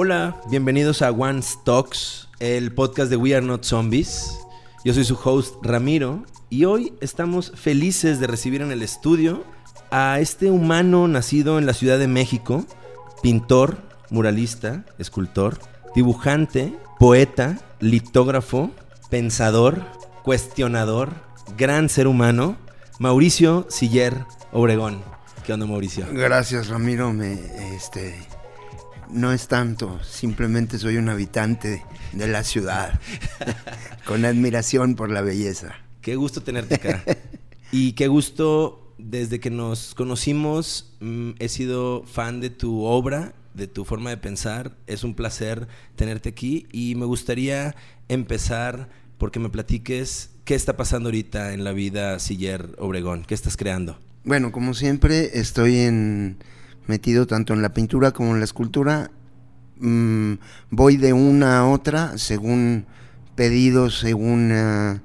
Hola, bienvenidos a One Talks, el podcast de We Are Not Zombies. Yo soy su host Ramiro y hoy estamos felices de recibir en el estudio a este humano nacido en la Ciudad de México, pintor, muralista, escultor, dibujante, poeta, litógrafo, pensador, cuestionador, gran ser humano, Mauricio Siller Obregón. ¿Qué onda, Mauricio? Gracias, Ramiro. Me, este, no es tanto, simplemente soy un habitante de la ciudad, con admiración por la belleza. Qué gusto tenerte acá. y qué gusto, desde que nos conocimos, mm, he sido fan de tu obra, de tu forma de pensar. Es un placer tenerte aquí y me gustaría empezar porque me platiques qué está pasando ahorita en la vida Siller Obregón, qué estás creando. Bueno, como siempre, estoy en metido tanto en la pintura como en la escultura. Mm, voy de una a otra según pedidos, según eh,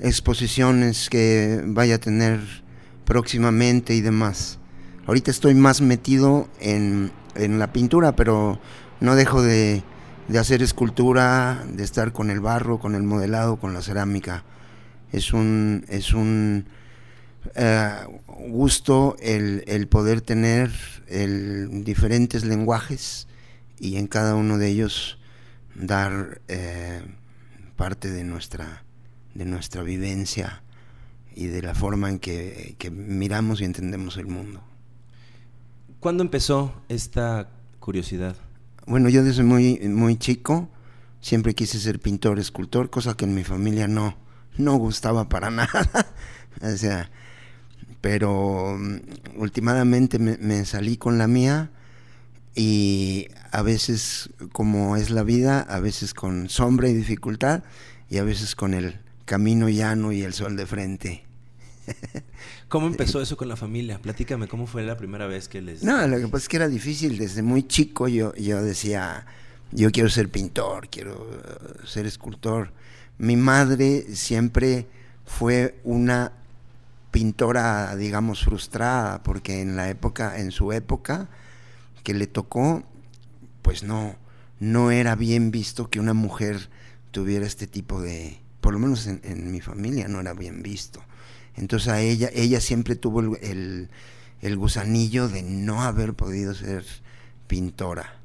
exposiciones que vaya a tener próximamente y demás. Ahorita estoy más metido en, en la pintura, pero no dejo de, de, hacer escultura, de estar con el barro, con el modelado, con la cerámica. Es un, es un eh, gusto el, el, poder tener el, diferentes lenguajes y en cada uno de ellos dar eh, parte de nuestra, de nuestra vivencia y de la forma en que, que, miramos y entendemos el mundo. ¿Cuándo empezó esta curiosidad? Bueno, yo desde muy, muy chico siempre quise ser pintor, escultor, cosa que en mi familia no, no gustaba para nada. o sea, pero mm, últimamente me, me, salí con la mía y a veces como es la vida, a veces con sombra y dificultad y a veces con el camino llano y el sol de frente. ¿Cómo empezó eso con la familia? Platícame, ¿cómo fue la primera vez que les...? No, lo que pasa es que era difícil, desde muy chico yo, yo decía, yo quiero ser pintor, quiero ser escultor. Mi madre siempre fue una pintora, digamos, frustrada, porque en la época, en su época que le tocó, pues no, no era bien visto que una mujer tuviera este tipo de, por lo menos en, mi familia no era bien visto. Entonces a ella, ella siempre tuvo el, el, el gusanillo de no haber podido ser pintora.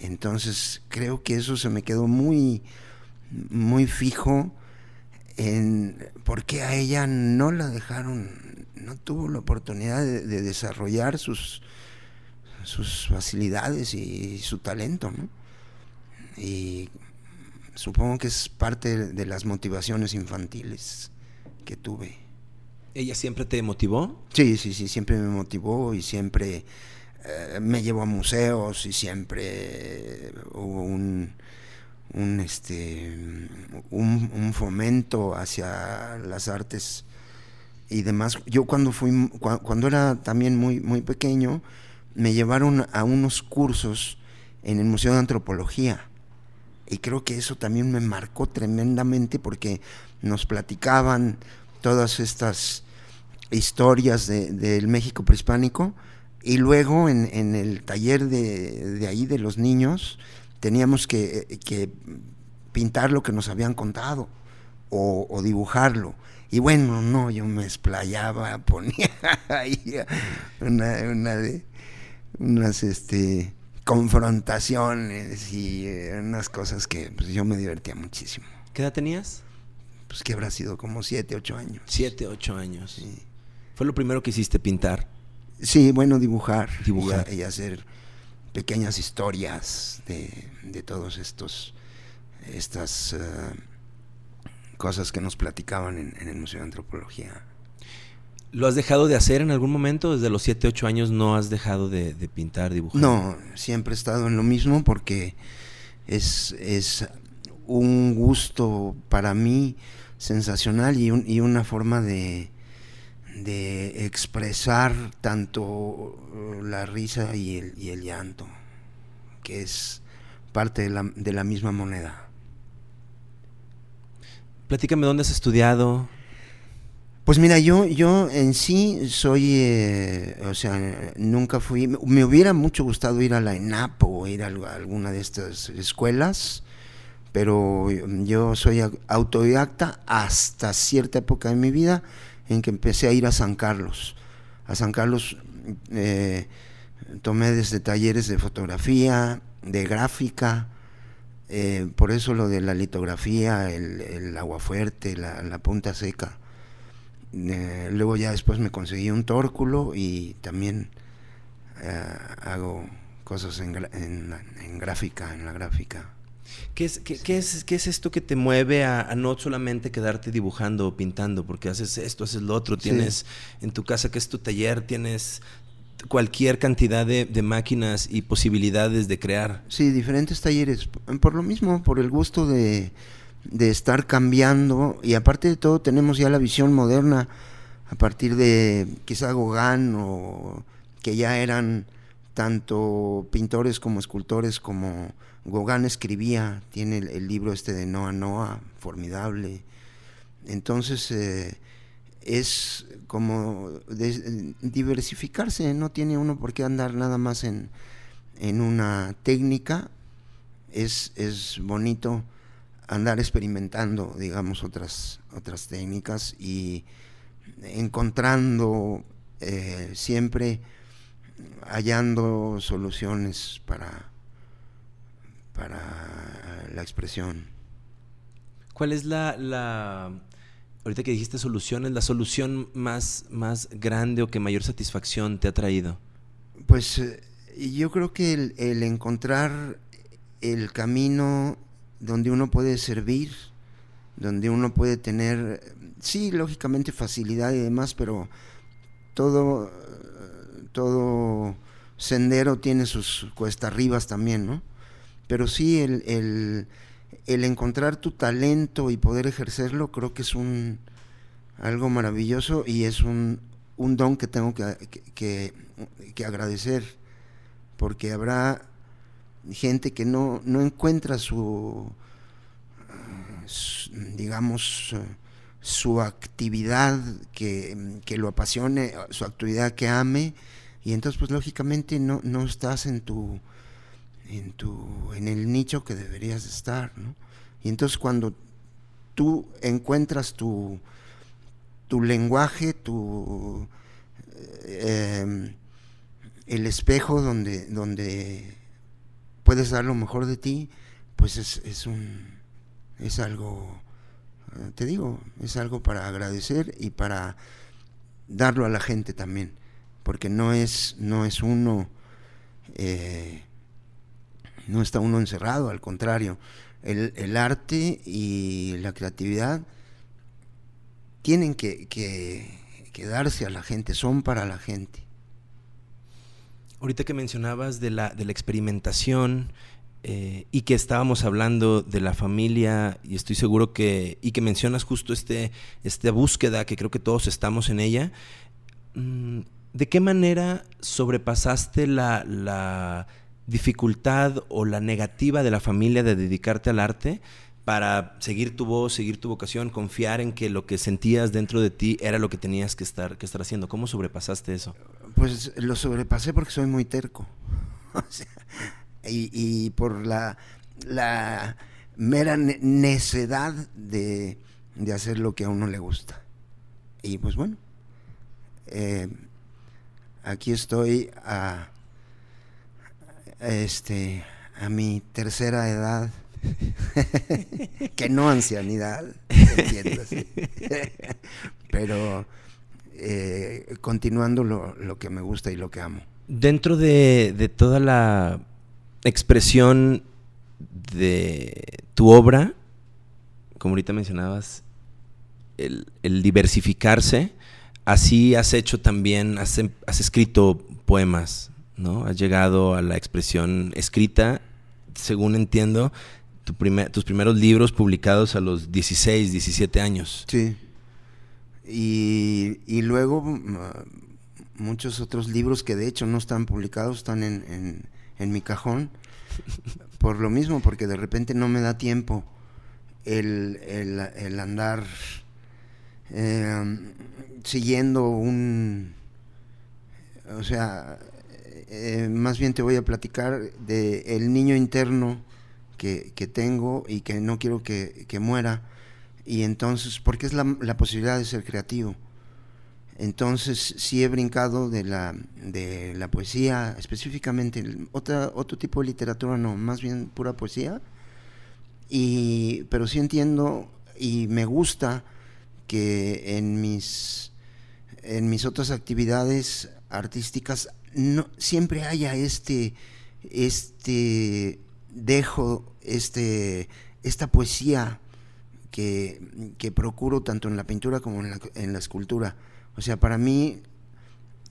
Entonces creo que eso se me quedó muy, muy fijo en por qué a ella no la dejaron, no tuvo la oportunidad de, de desarrollar sus, sus facilidades y su talento, ¿no? Y supongo que es parte de las motivaciones infantiles que tuve. ¿Ella siempre te motivó? Sí, sí, sí, siempre me motivó y siempre eh, me llevó a museos y siempre hubo un, un, este, un, fomento hacia las artes y demás. Yo cuando fui, cuando era también muy, muy pequeño, me llevaron a unos cursos en el Museo de Antropología. Y creo que eso también me marcó tremendamente porque nos platicaban todas estas historias del de, México prehispánico y luego en, en el taller de, de, ahí de los niños teníamos que, que, pintar lo que nos habían contado o, o, dibujarlo. Y bueno, no, yo me explayaba, ponía ahí una, una de, unas este, confrontaciones y eh, unas cosas que pues, yo me divertía muchísimo. ¿Qué edad tenías? Pues que habrá sido como siete, ocho años. Siete, ocho años. Sí. ¿Fue lo primero que hiciste pintar? Sí, bueno, dibujar. Dibujar. Y, y hacer pequeñas historias de, de todos estos, estas uh, cosas que nos platicaban en, en, el Museo de Antropología. ¿Lo has dejado de hacer en algún momento? Desde los 7, 8 años no has dejado de, de, pintar, dibujar. No, siempre he estado en lo mismo porque es, es un gusto para mí sensacional y, un, y una forma de, de expresar tanto la risa y el, y el llanto, que es parte de la, de la, misma moneda. Platícame dónde has estudiado. Pues mira, yo, yo en sí soy, eh, o sea, nunca fui, me hubiera mucho gustado ir a la ENAP o ir a alguna de estas escuelas, pero yo soy autodidacta hasta cierta época de mi vida en que empecé a ir a San Carlos. A San Carlos eh, tomé desde talleres de fotografía, de gráfica, eh, por eso lo de la litografía, el, agua fuerte, la, punta seca. Eh, luego ya después me conseguí un tórculo y también hago cosas en, gráfica, en la gráfica. ¿Qué es, qué, es, qué es esto que te mueve a, no solamente quedarte dibujando o pintando? Porque haces esto, haces lo otro, tienes en tu casa que es tu taller, tienes cualquier cantidad de, máquinas y posibilidades de crear. Sí, diferentes talleres. Por lo mismo, por el gusto de, de estar cambiando y aparte de todo tenemos ya la visión moderna a partir de quizá Gauguin o que ya eran tanto pintores como escultores como Gauguin escribía, tiene el, libro este de Noa Noa, formidable. Entonces eh, es como diversificarse, no tiene uno por qué andar nada más en, una técnica, es, es bonito andar experimentando, digamos, otras, otras técnicas y encontrando eh, siempre hallando soluciones para la expresión. ¿Cuál es la, la, ahorita que dijiste soluciones, la solución más, más grande o que mayor satisfacción te ha traído? Pues eh, yo creo que el, encontrar el camino donde uno puede servir, donde uno puede tener, sí, lógicamente facilidad y demás, pero todo, todo sendero tiene sus cuesta arribas también, ¿no? Pero sí el, encontrar tu talento y poder ejercerlo creo que es un algo maravilloso y es un, don que tengo que, agradecer porque habrá gente que no, encuentra su, digamos su actividad que, que, lo apasione, su actividad que ame, y entonces pues lógicamente no, no estás en tu en, tu, en el nicho que deberías estar. ¿no? Y entonces cuando tú encuentras tu, tu lenguaje, tu, em, el espejo donde, donde puedes dar lo mejor de ti, pues es, es, un, es algo, te digo, es algo para agradecer y para darlo a la gente también, porque no es, no es uno eh, no está uno encerrado, al contrario, el, arte y la creatividad tienen que, que, darse a la gente, son para la gente. Ahorita que mencionabas de la, de la experimentación eh, y que estábamos hablando de la familia, y estoy seguro que, y que mencionas justo este, esta búsqueda, que creo que todos estamos en ella, mm, ¿de qué manera sobrepasaste la dificultad o la negativa de la familia de dedicarte al arte para seguir tu voz, seguir tu vocación, confiar en que lo que sentías dentro de ti era lo que tenías que estar, que estar haciendo? ¿Cómo sobrepasaste eso? Pues lo sobrepasé porque soy muy terco. y, por la, la mera necedad de, hacer lo que a uno le gusta. Y pues bueno, eh, aquí estoy a este, a mi tercera edad, que no ancianidad, pero eh, continuando lo, que me gusta y lo que amo. Dentro de, toda la expresión de tu obra, como ahorita mencionabas, el, diversificarse, así has hecho también, has, has escrito poemas, ¿no? Has llegado a la expresión escrita, según entiendo, tus primeros libros publicados a los 16, 17 años. Sí. Y, luego mm, muchos otros libros que de hecho no están publicados, están en, mi cajón, por lo mismo, porque de repente no me da tiempo el, el andar eh, siguiendo un, o sea, eh, más bien te voy a platicar de el niño interno que, tengo y que no quiero que, muera. Y entonces, porque es la, la, posibilidad de ser creativo. Entonces, sí he brincado de la, de la poesía, específicamente, otra, otro tipo de literatura no, más bien pura poesía. Y, pero sí entiendo y me gusta que en mis, en mis otras actividades artísticas no, siempre haya este, este dejo, este, esta poesía que, que procuro tanto en la pintura como en la, en la escultura. O sea, para mí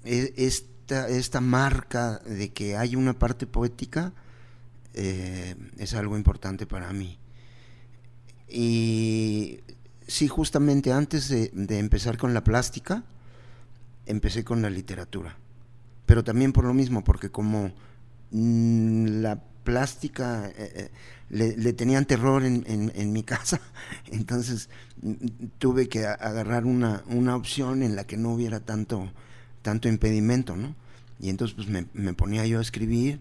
e, esta, esta marca de que hay una parte poética eh, es algo importante para mí. Y sí, justamente antes de, empezar con la plástica, empecé con la literatura. Pero también por lo mismo, porque como mm, la plástica eh, eh, le, tenían terror en, mi casa, entonces mm, tuve que agarrar una, opción en la que no hubiera tanto, tanto impedimento, ¿no? Y entonces pues me, ponía yo a escribir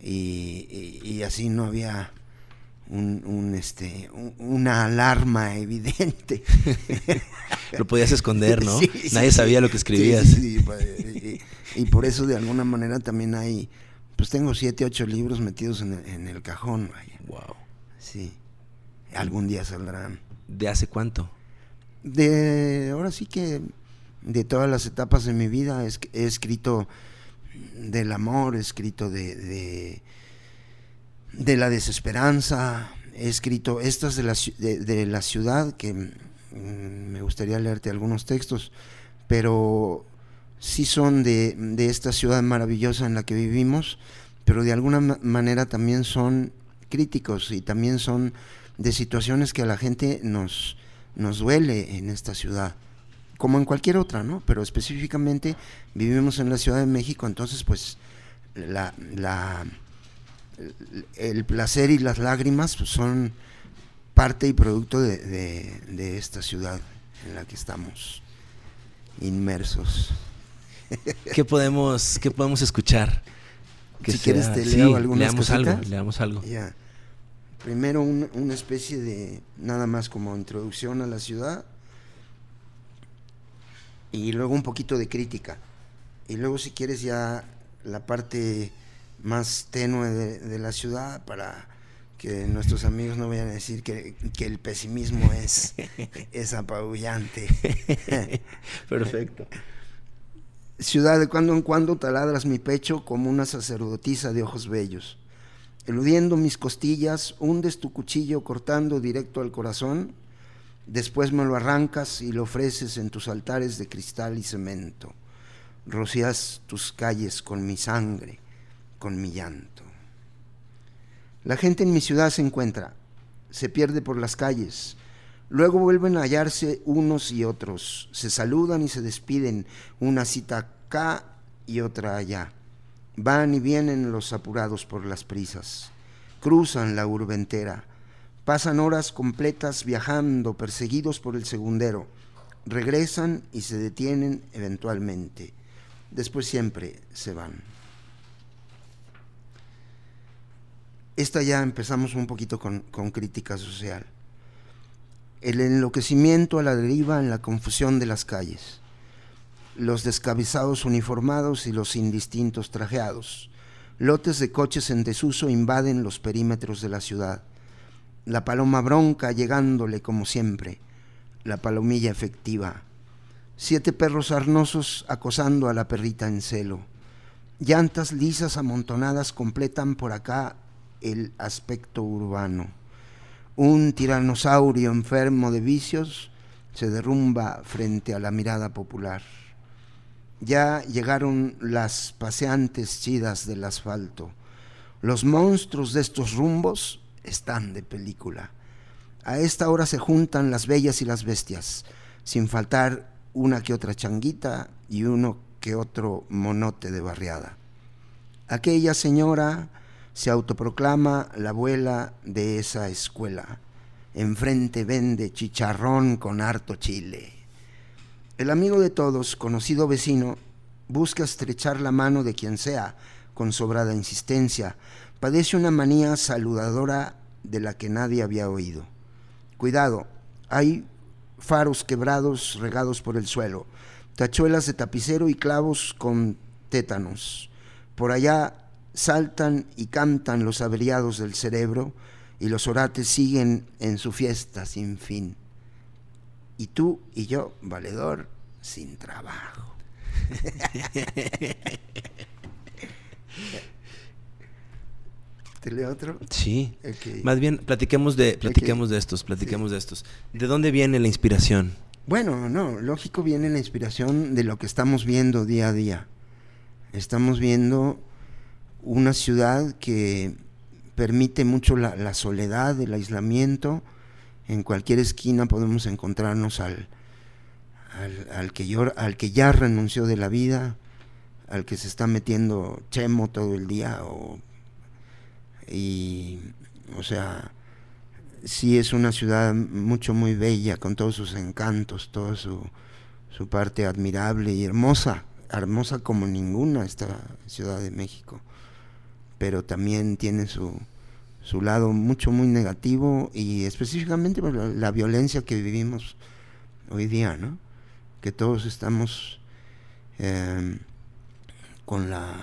y así no había un, este, una alarma evidente. lo podías esconder, ¿no? Nadie sabía lo que escribías. Pues, y, por eso de alguna manera también hay, pues tengo siete, ocho libros metidos en el, cajón. Wow. Sí. Algún día saldrán. ¿De hace cuánto? De, ahora sí que de todas las etapas de mi vida he, escrito del amor, he escrito de de la desesperanza. He escrito estas de la, de, la ciudad, que mm, me gustaría leerte algunos textos, pero sí son de, esta ciudad maravillosa en la que vivimos, pero de alguna manera también son críticos y también son de situaciones que a la gente nos, nos duele en esta ciudad, como en cualquier otra, ¿no? Pero específicamente vivimos en la Ciudad de México, entonces pues la, el placer y las lágrimas pues, son parte y producto de, esta ciudad en la que estamos inmersos. ¿Qué podemos, qué podemos escuchar? si quieres te leo algunas leamos algo, leamos algo. Primero una especie de, nada más como introducción a la ciudad, y luego un poquito de crítica. Y luego si quieres ya la parte más tenue de, la ciudad para que nuestros amigos no vayan a decir que, el pesimismo es, es apabullante. Perfecto. Ciudad, de cuando en cuando taladras mi pecho como una sacerdotisa de ojos bellos. Eludiendo mis costillas, hundes tu cuchillo cortando directo al corazón, después me lo arrancas y lo ofreces en tus altares de cristal y cemento. Rocías tus calles con mi sangre con mi llanto. La gente en mi ciudad se encuentra, se pierde por las calles, luego vuelven a hallarse unos y otros, se saludan y se despiden, una cita acá y otra allá. Van y vienen los apurados por las prisas, cruzan la urbe entera, pasan horas completas viajando, perseguidos por el segundero, regresan y se detienen eventualmente, después siempre se van. esta ya empezamos un poquito con, crítica social. El enloquecimiento a la deriva en la confusión de las calles. Los descabezados uniformados y los indistintos trajeados. Lotes de coches en desuso invaden los perímetros de la ciudad. La paloma bronca llegándole como siempre. La palomilla efectiva. Siete perros arnosos acosando a la perrita en celo. Llantas lisas amontonadas completan por acá el aspecto urbano. Un tiranosaurio enfermo de vicios se derrumba frente a la mirada popular. Ya llegaron las paseantes chidas del asfalto. Los monstruos de estos rumbos están de película. A esta hora se juntan las bellas y las bestias, sin faltar una que otra changuita y uno que otro monote de barriada. Aquella señora se autoproclama la abuela de esa escuela. Enfrente vende chicharrón con harto chile. El amigo de todos, conocido vecino, busca estrechar la mano de quien sea con sobrada insistencia. Padece una manía saludadora de la que nadie había oído. Cuidado, hay faros quebrados regados por el suelo, tachuelas de tapicero y clavos con tétanos. Por allá saltan y cantan los averiados del cerebro y los orates siguen en su fiesta sin fin. Y tú y yo, valedor, sin trabajo. ¿Te leo otro? Sí. Más bien, platiquemos de, platiquemos de estos, platiquemos de estos. ¿De dónde viene la inspiración? Bueno, no, lógico viene la inspiración de lo que estamos viendo día a día. Estamos viendo una ciudad que permite mucho la, soledad, el aislamiento. En cualquier esquina podemos encontrarnos al, al que ya renunció de la vida, al que se está metiendo chemo todo el día, o, y, o sea, sí es una ciudad mucho, muy bella, con todos sus encantos, toda su, su parte admirable y hermosa, hermosa como ninguna esta Ciudad de México, pero también tiene su, su lado mucho, muy negativo y específicamente por la, violencia que vivimos hoy día, ¿no? Que todos estamos eh, con la,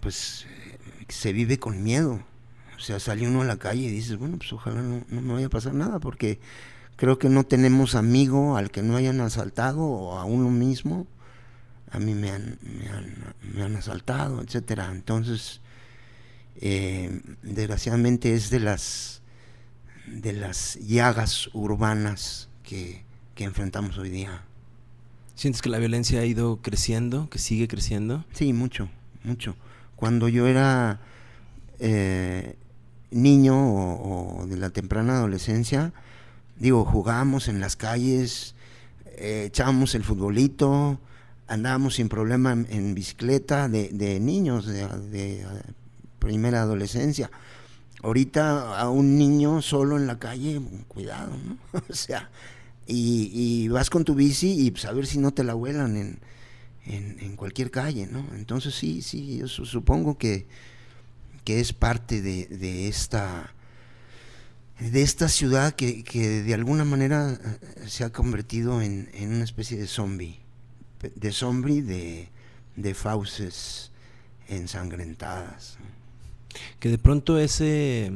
pues se vive con miedo. O sea, sale uno a la calle y dices, bueno, pues ojalá no, no me vaya a pasar nada, porque creo que no tenemos amigo al que no hayan asaltado o a uno mismo. A mí me han, me han, me han asaltado, etcétera. Entonces, eh, desgraciadamente es de las de las llagas urbanas que, que enfrentamos hoy día. ¿Sientes que la violencia ha ido creciendo, que sigue creciendo? Sí, mucho, mucho. Cuando yo era eh, niño o, o de la temprana adolescencia, digo, jugábamos en las calles, eh, echábamos el futbolito, andábamos sin problema en, bicicleta de, niños, de, eh, primera adolescencia. Ahorita a un niño solo en la calle, cuidado, ¿no? o sea, y, vas con tu bici y pues a ver si no te la vuelan en, en, en cualquier calle, ¿no? Entonces sí, sí, yo su- supongo que, que es parte de, de esta de esta ciudad que, que de alguna manera eh, se ha convertido en, en una especie de zombie, de zombie de, de fauces ensangrentadas. Que de pronto ese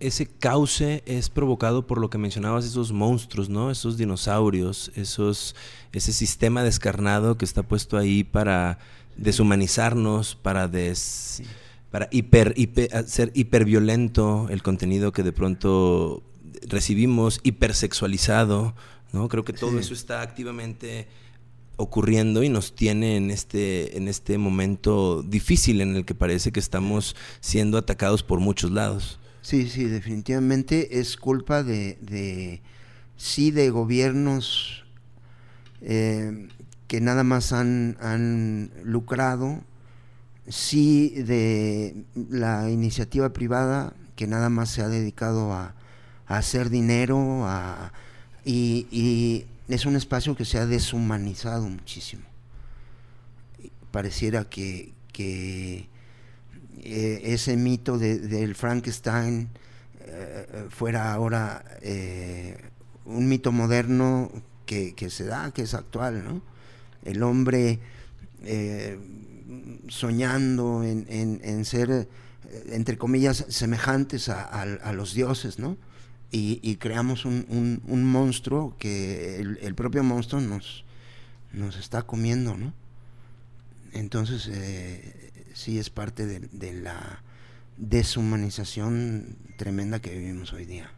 ese cauce es provocado por lo que mencionabas esos monstruos, ¿no? Esos dinosaurios, esos ese sistema descarnado que está puesto ahí para deshumanizarnos, para des para hiper, hiper- hacer hiperviolento el contenido que de pronto recibimos, hipersexualizado, ¿no? Creo que todo Sí. eso está activamente ocurriendo y nos tiene en este, en este momento difícil en el que parece que estamos siendo atacados por muchos lados. Sí, sí, definitivamente es culpa de, de sí, de gobiernos eh, que nada más han, han lucrado, sí, de la iniciativa privada que nada más se ha dedicado a, a hacer dinero a, y, es un espacio que se ha deshumanizado muchísimo. Pareciera que, eh, ese mito de- del Frankenstein eh, fuera ahora eh, un mito moderno que, se da, que es actual, ¿no? El hombre soñando en, en- ser, entre comillas, semejantes a los dioses, ¿no? Y, creamos un, un- un monstruo que el, el propio monstruo nos, nos está comiendo, ¿no? Entonces, eh, sí es parte de, de la deshumanización tremenda que vivimos hoy día.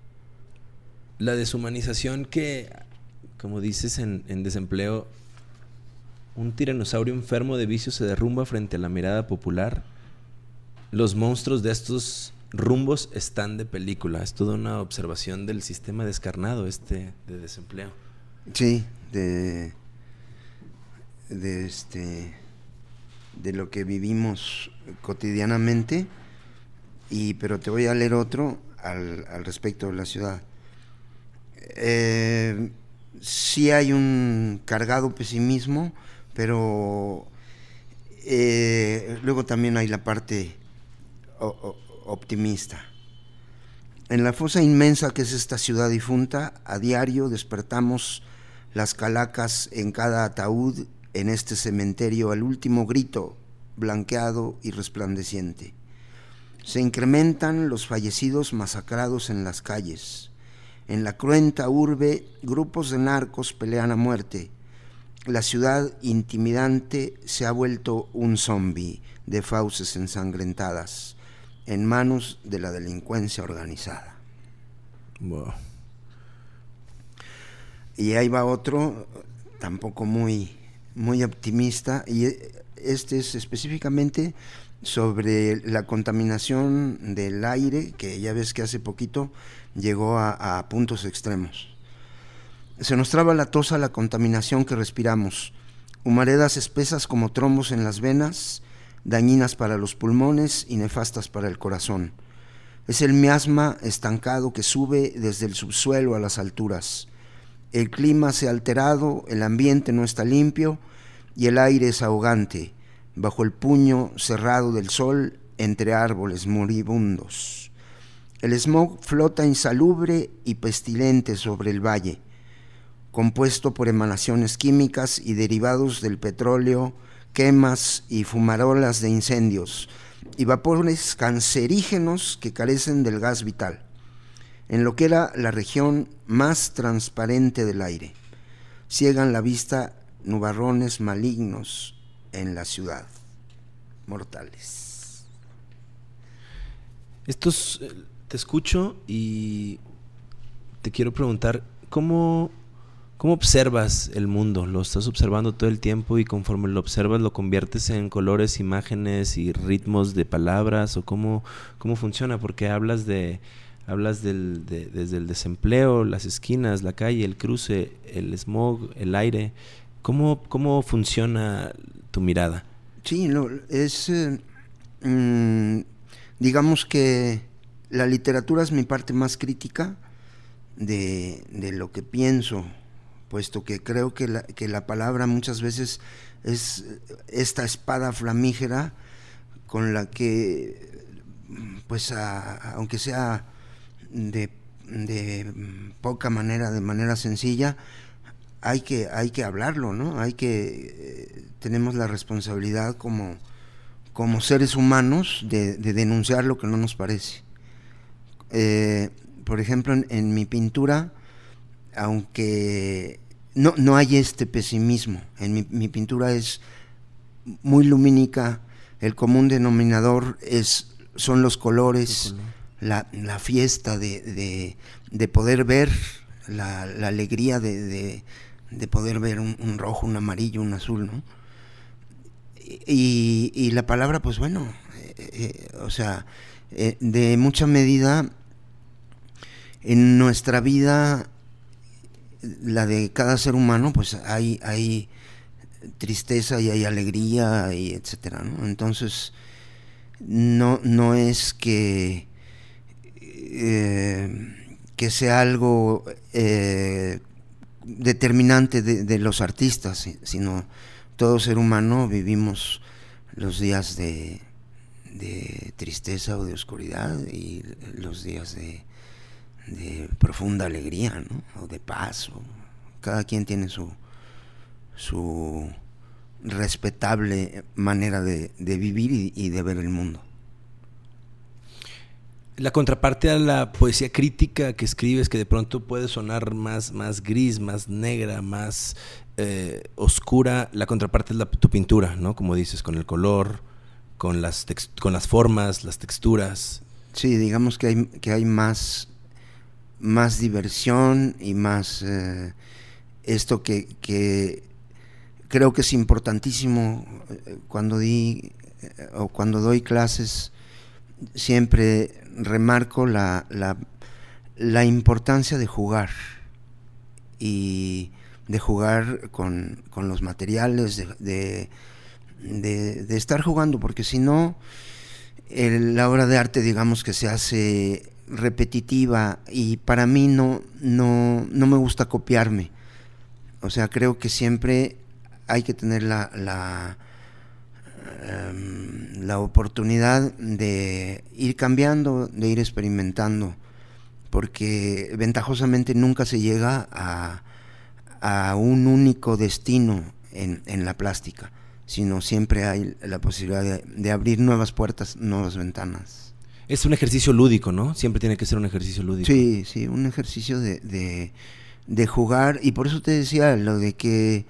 La deshumanización que, como dices en, en desempleo, un tiranosaurio enfermo de vicio se derrumba frente a la mirada popular. Los monstruos de estos rumbos están de película. Es toda una observación del sistema descarnado este de desempleo. Sí, de, de este de lo que vivimos cotidianamente y pero te voy a leer otro al, al respecto de la ciudad Eh, sí hay un cargado pesimismo, pero eh, luego también hay la parte optimista. En la fosa inmensa que es esta ciudad difunta, a diario despertamos las calacas en cada ataúd en este cementerio al último grito, blanqueado y resplandeciente. Se incrementan los fallecidos masacrados en las calles. En la cruenta urbe, grupos de narcos pelean a muerte. La ciudad intimidante se ha vuelto un zombi de fauces ensangrentadas en manos de la delincuencia organizada. Y ahí va otro, tampoco muy, muy optimista, y este es específicamente sobre la contaminación del aire, que ya ves que hace poquito llegó a, puntos extremos. Se nos traba la tosa la contaminación que respiramos, humaredas espesas como trombos en las venas, dañinas para los pulmones y nefastas para el corazón. Es el miasma estancado que sube desde el subsuelo a las alturas. El clima se ha alterado, el ambiente no está limpio y el aire es ahogante, bajo el puño cerrado del sol entre árboles moribundos. El smog flota insalubre y pestilente sobre el valle, compuesto por emanaciones químicas y derivados del petróleo, quemas y fumarolas de incendios y vapores cancerígenos que carecen del gas vital, en lo que era la región más transparente del aire. Ciegan la vista nubarrones malignos en la ciudad, mortales. Estos, eh, te escucho y te quiero preguntar, ¿cómo ¿Cómo observas el mundo? ¿Lo estás observando todo el tiempo y conforme lo observas lo conviertes en colores, imágenes y ritmos de palabras? ¿O cómo, cómo funciona? Porque hablas de hablas desde el desempleo, las esquinas, la calle, el cruce, el smog, el aire. ¿Cómo, cómo funciona tu mirada? Sí, es, eh, mm, digamos que la literatura es mi parte más crítica de, de lo que pienso puesto que creo que la, que la palabra muchas veces es esta espada flamígera con la que, pues, aunque sea de, poca manera, de manera sencilla, hay que, hay que hablarlo, ¿no? Hay que, eh, tenemos la responsabilidad como, como seres humanos de, denunciar lo que no nos parece. Eh, por ejemplo, en mi pintura, aunque no, no hay este pesimismo. En mi, pintura es muy lumínica, el común denominador es, son los colores, la, fiesta de, poder ver, la, alegría de, poder ver un, rojo, un amarillo, un azul, ¿no? Y, la palabra, pues bueno, eh, eh, o sea, eh, de mucha medida en nuestra vida la de cada ser humano, pues hay, hay tristeza y hay alegría y etcétera, Entonces, no, no es que, eh, que sea algo eh, determinante de, los artistas, sino todo ser humano vivimos los días de, de tristeza o de oscuridad y los días de, de profunda alegría, ¿no? O de paz. cada quien tiene su, su respetable manera de, vivir y, de ver el mundo. La contraparte a la poesía crítica que escribes, que de pronto puede sonar más, más gris, más negra, más eh, oscura, la contraparte es la, tu pintura, ¿no? Como dices, con el color, con las, con las formas, las texturas. Sí, digamos que hay, que hay más más diversión y más eh, esto que, creo que es importantísimo eh, cuando di eh, o cuando doy clases siempre remarco la, la, importancia de jugar y de jugar con, los materiales, de, de, estar jugando, porque si no, la obra de arte digamos que se hace repetitiva y para mí no, no, no me gusta copiarme, O sea, creo que siempre hay que tener la, la, em, la oportunidad de ir cambiando, de ir experimentando, porque ventajosamente nunca se llega a, a un único destino en, en, la plástica, sino siempre hay la posibilidad de, de abrir nuevas puertas, nuevas ventanas. Es un ejercicio lúdico, ¿no? Siempre tiene que ser un ejercicio lúdico. Sí, sí, un ejercicio de, de, jugar. Y por eso te decía lo de que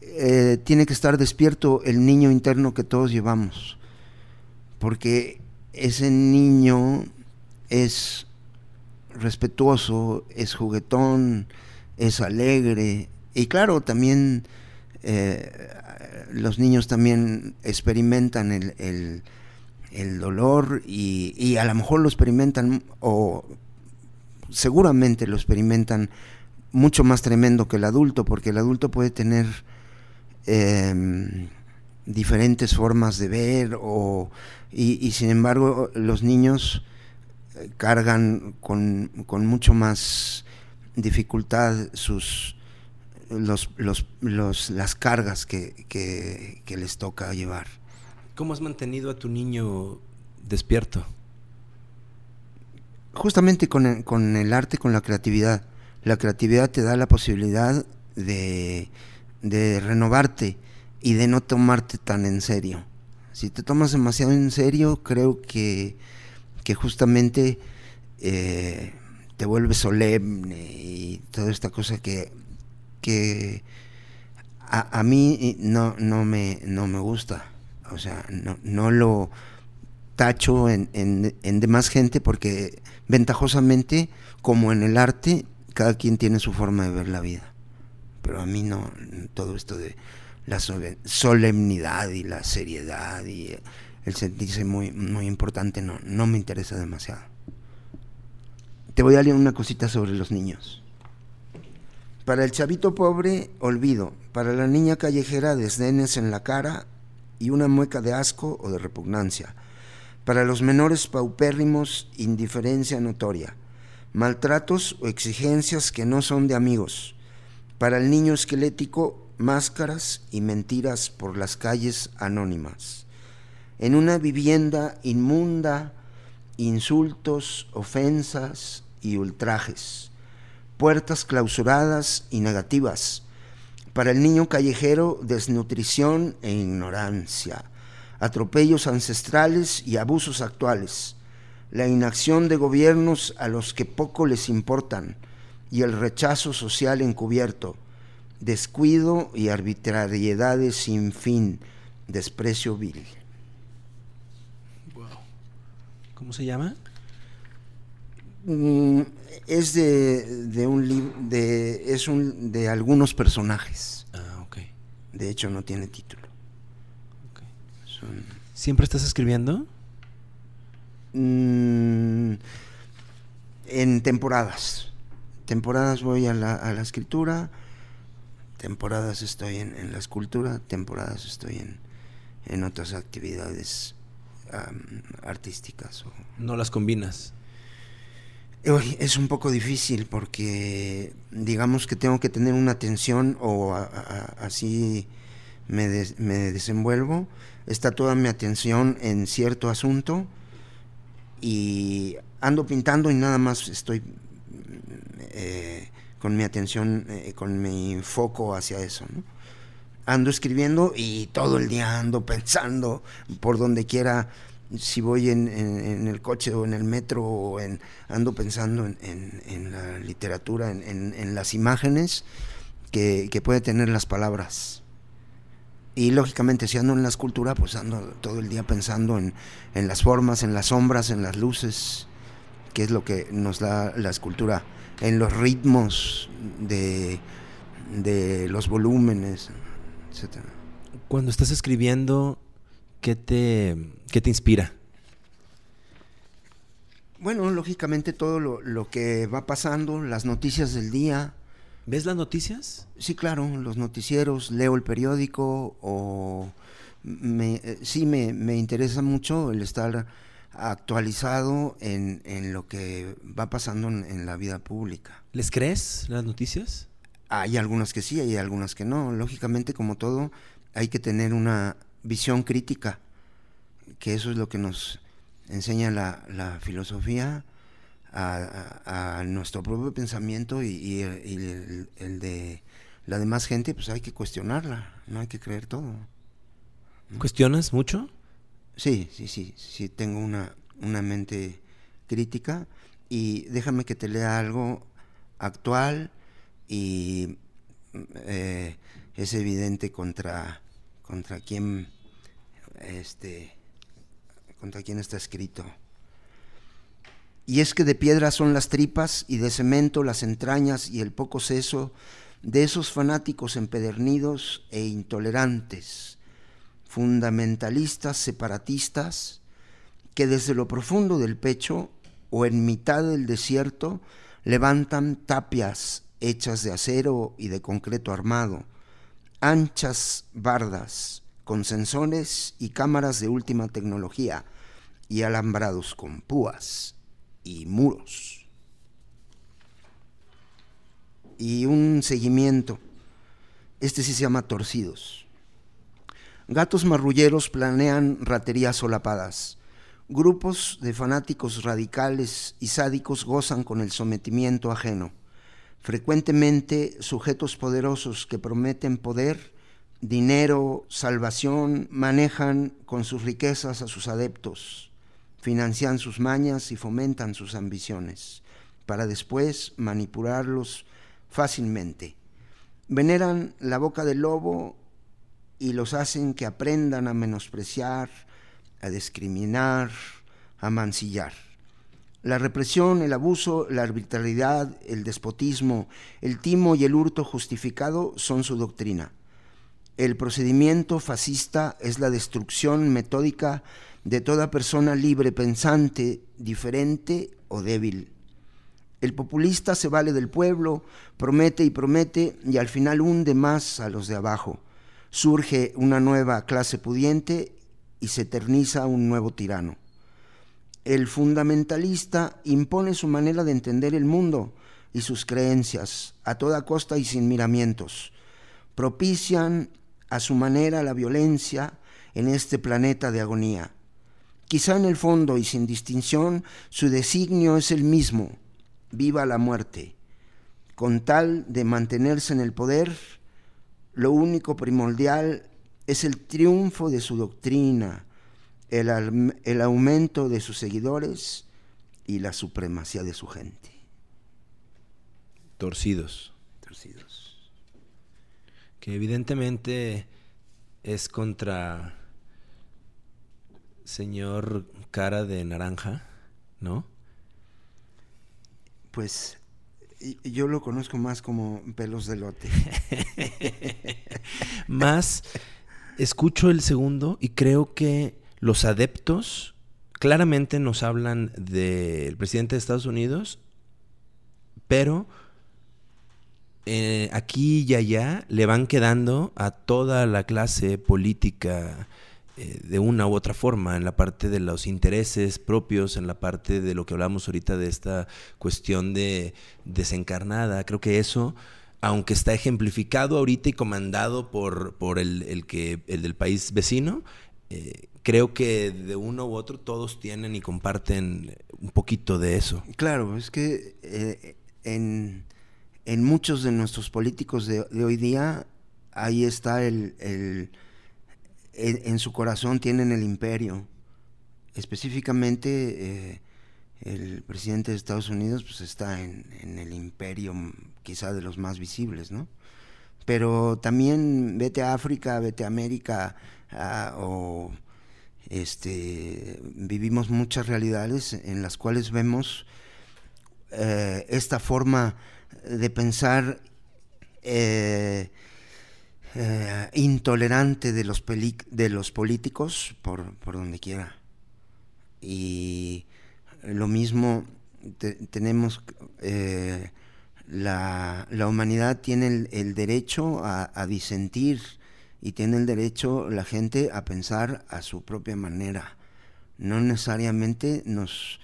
eh, tiene que estar despierto el niño interno que todos llevamos. Porque ese niño es respetuoso, es juguetón, es alegre. Y claro, también eh, los niños también experimentan el, el dolor y, a lo mejor lo experimentan o seguramente lo experimentan mucho más tremendo que el adulto, porque el adulto puede tener eh, diferentes formas de ver o, y, sin embargo los niños cargan con, con mucho más dificultad sus los, los, los, las cargas que, que, les toca llevar. ¿Cómo has mantenido a tu niño despierto? Justamente con el, con el arte, con la creatividad. La creatividad te da la posibilidad de, de renovarte y de no tomarte tan en serio. Si te tomas demasiado en serio, creo que, que justamente eh, te vuelves solemne y toda esta cosa que, que a, a, mí no, no, me, no me gusta. O sea, no, no lo tacho en, en, en demás gente porque ventajosamente, como en el arte, cada quien tiene su forma de ver la vida. Pero a mí no, todo esto de la solemnidad y la seriedad y el sentirse muy, muy importante no, no me interesa demasiado. Te voy a leer una cosita sobre los niños. Para el chavito pobre, olvido. Para la niña callejera, desdenes en la cara y una mueca de asco o de repugnancia. Para los menores paupérrimos, indiferencia notoria. Maltratos o exigencias que no son de amigos. Para el niño esquelético, máscaras y mentiras por las calles anónimas. En una vivienda inmunda, insultos, ofensas y ultrajes. Puertas clausuradas y negativas. Para el niño callejero, desnutrición e ignorancia. Atropellos ancestrales y abusos actuales. La inacción de gobiernos a los que poco les importan y el rechazo social encubierto descuido y arbitrariedades sin fin, desprecio vil. Wow. ¿Cómo se llama? Mm, es de, de un libro, de, es un, de algunos personajes. Ah, ok. De hecho, no tiene título. Okay. Son... ¿Siempre estás escribiendo? Mm, en temporadas. Temporadas voy a la, a la escritura temporadas estoy en, en, la escultura, temporadas estoy en, en otras actividades um, artísticas. O... ¿No las combinas? Es un poco difícil porque digamos que tengo que tener una atención o así me, des, me, desenvuelvo. Está toda mi atención en cierto asunto y ando pintando y nada más estoy eh, con mi atención, eh, con mi foco hacia eso. Ando escribiendo y todo el día ando pensando por donde quiera, si voy en, el coche o en el metro, o ando pensando en, la literatura, en, las imágenes que, que puede tener las palabras. Y lógicamente si ando en la escultura, pues ando todo el día pensando en, en las formas, en las sombras, en las luces, que es lo que nos da la escultura en los ritmos de, de los volúmenes, etc. Cuando estás escribiendo, ¿qué te, qué te inspira? Bueno, lógicamente todo lo, lo, que va pasando, las noticias del día. ¿Ves las noticias? Sí, claro, los noticieros, leo el periódico o me, sí me, me interesa mucho el estar actualizado en, en, lo que va pasando en, en, la vida pública. ¿Les crees las noticias? hay algunas que sí, hay algunas que no. Lógicamente, como todo, hay que tener una visión crítica, que eso es lo que nos enseña la, filosofía a, nuestro propio pensamiento y, el, de la demás gente, pues hay que cuestionarla, no hay que creer todo. ¿Cuestionas mucho? Sí, sí, sí, sí, tengo una, una mente crítica y déjame que te lea algo actual y eh, es evidente contra, contra quién este, contra quién está escrito. Y es que de piedra son las tripas y de cemento las entrañas y el poco seso de esos fanáticos empedernidos e intolerantes, fundamentalistas, separatistas, que desde lo profundo del pecho o en mitad del desierto levantan tapias hechas de acero y de concreto armado, anchas bardas con sensores y cámaras de última tecnología y alambrados con púas y muros. Y un seguimiento, este sí se llama torcidos. Gatos marrulleros planean raterías solapadas Grupos de fanáticos radicales y sádicos gozan con el sometimiento ajeno. Frecuentemente sujetos poderosos que prometen poder, dinero, salvación, manejan con sus riquezas a sus adeptos, financian sus mañas y fomentan sus ambiciones, para después manipularlos fácilmente. Veneran la boca del lobo y los hacen que aprendan a menospreciar, a discriminar, a mancillar. La represión, el abuso, la arbitrariedad, el despotismo, el timo y el hurto justificado son su doctrina. El procedimiento fascista es la destrucción metódica de toda persona libre, pensante, diferente o débil. El populista se vale del pueblo, promete y promete y al final hunde más a los de abajo. Surge una nueva clase pudiente y se eterniza un nuevo tirano. El fundamentalista impone su manera de entender el mundo y sus creencias a toda costa y sin miramientos. Propician a su manera la violencia en este planeta de agonía. Quizá en el fondo y sin distinción su designio es el mismo, viva la muerte. Con tal de mantenerse en el poder, lo único primordial es el triunfo de su doctrina, el, aumento de sus seguidores y la supremacía de su gente. Torcidos. Que evidentemente es contra señor cara de naranja, ¿no? Pues yo lo conozco más como pelos de lote. más escucho el segundo y creo que los adeptos claramente nos hablan del presidente de Estados Unidos, pero eh, aquí y allá le van quedando a toda la clase política eh, de una u otra forma, en la parte de los intereses propios, en la parte de lo que hablamos ahorita de esta cuestión de desencarnada. Creo que eso aunque está ejemplificado ahorita y comandado por, por el, que, el del país vecino, eh, creo que de uno u otro todos tienen y comparten un poquito de eso. Claro, es que eh, en, muchos de nuestros políticos de, hoy día, ahí está el, el, en su corazón tienen el imperio. Específicamente eh, el presidente de Estados Unidos pues está en, el imperio quizá de los más visibles, ¿no? Pero también vete a África, vete a América o este, vivimos muchas realidades en las cuales vemos eh, esta forma de pensar eh, eh, intolerante de los, de los políticos por, por donde quiera. Y lo mismo tenemos, eh, la, humanidad tiene el, derecho a, disentir y tiene el derecho la gente a pensar a su propia manera. No necesariamente nos,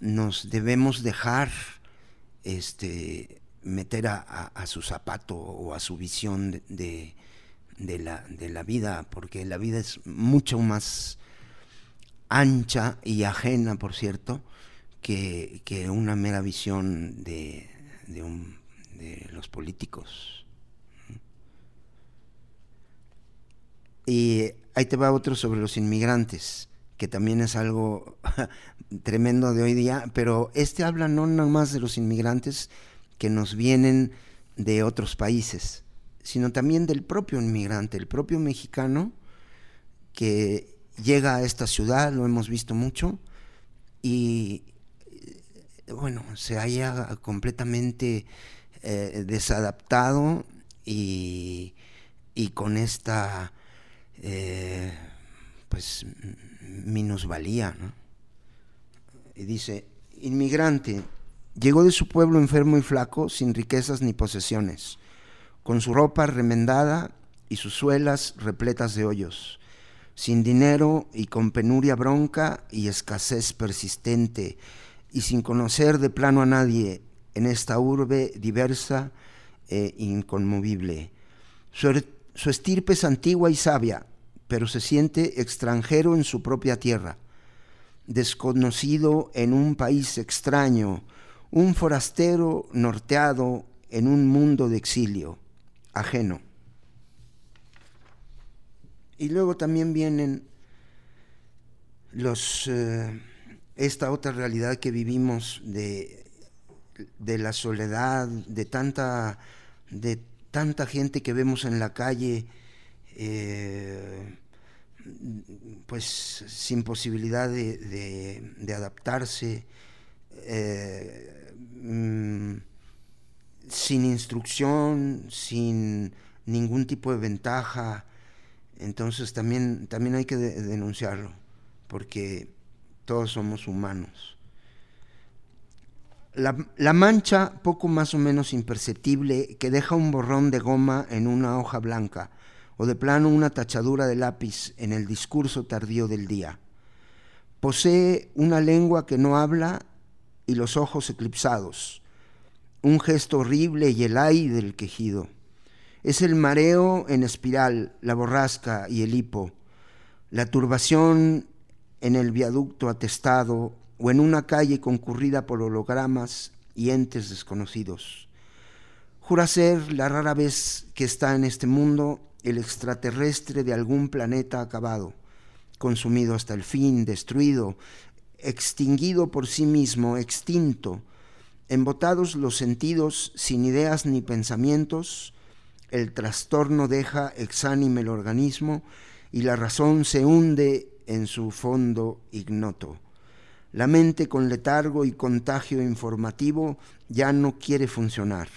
nos debemos dejar este, meter a, su zapato o a su visión de, la, vida, porque la vida es mucho más ancha y ajena, por cierto, que, una mera visión de, de, los políticos. Y ahí te va otro sobre los inmigrantes, que también es algo tremendo de hoy día, pero este habla no más de los inmigrantes que nos vienen de otros países, sino también del propio inmigrante, el propio mexicano que llega a esta ciudad, lo hemos visto mucho, y bueno, se haya completamente eh, desadaptado y, con esta eh, pues minusvalía. ¿no? Y dice, inmigrante, llegó de su pueblo enfermo y flaco, sin riquezas ni posesiones, con su ropa remendada y sus suelas repletas de hoyos, sin dinero y con penuria bronca y escasez persistente, y sin conocer de plano a nadie en esta urbe diversa e inconmovible. Er, su, estirpe es antigua y sabia, pero se siente extranjero en su propia tierra, desconocido en un país extraño, un forastero norteado en un mundo de exilio, ajeno. Y luego también vienen los... Eh, esta otra realidad que vivimos de, de la soledad, de tanta, de tanta gente que vemos en la calle, eh, pues sin posibilidad de, adaptarse, eh, mm, sin instrucción, sin ningún tipo de ventaja. Entonces también, también hay que denunciarlo, porque todos somos humanos. La, mancha poco más o menos imperceptible que deja un borrón de goma en una hoja blanca o de plano una tachadura de lápiz en el discurso tardío del día. Posee una lengua que no habla y los ojos eclipsados, un gesto horrible y el ay del quejido. Es el mareo en espiral, la borrasca y el hipo, la turbación en el viaducto atestado o en una calle concurrida por hologramas y entes desconocidos. Jura ser la rara vez que está en este mundo el extraterrestre de algún planeta acabado, consumido hasta el fin, destruido, extinguido por sí mismo, extinto, embotados los sentidos sin ideas ni pensamientos, el trastorno deja exánime el organismo y la razón se hunde en su fondo ignoto. La mente con letargo y contagio informativo ya no quiere funcionar.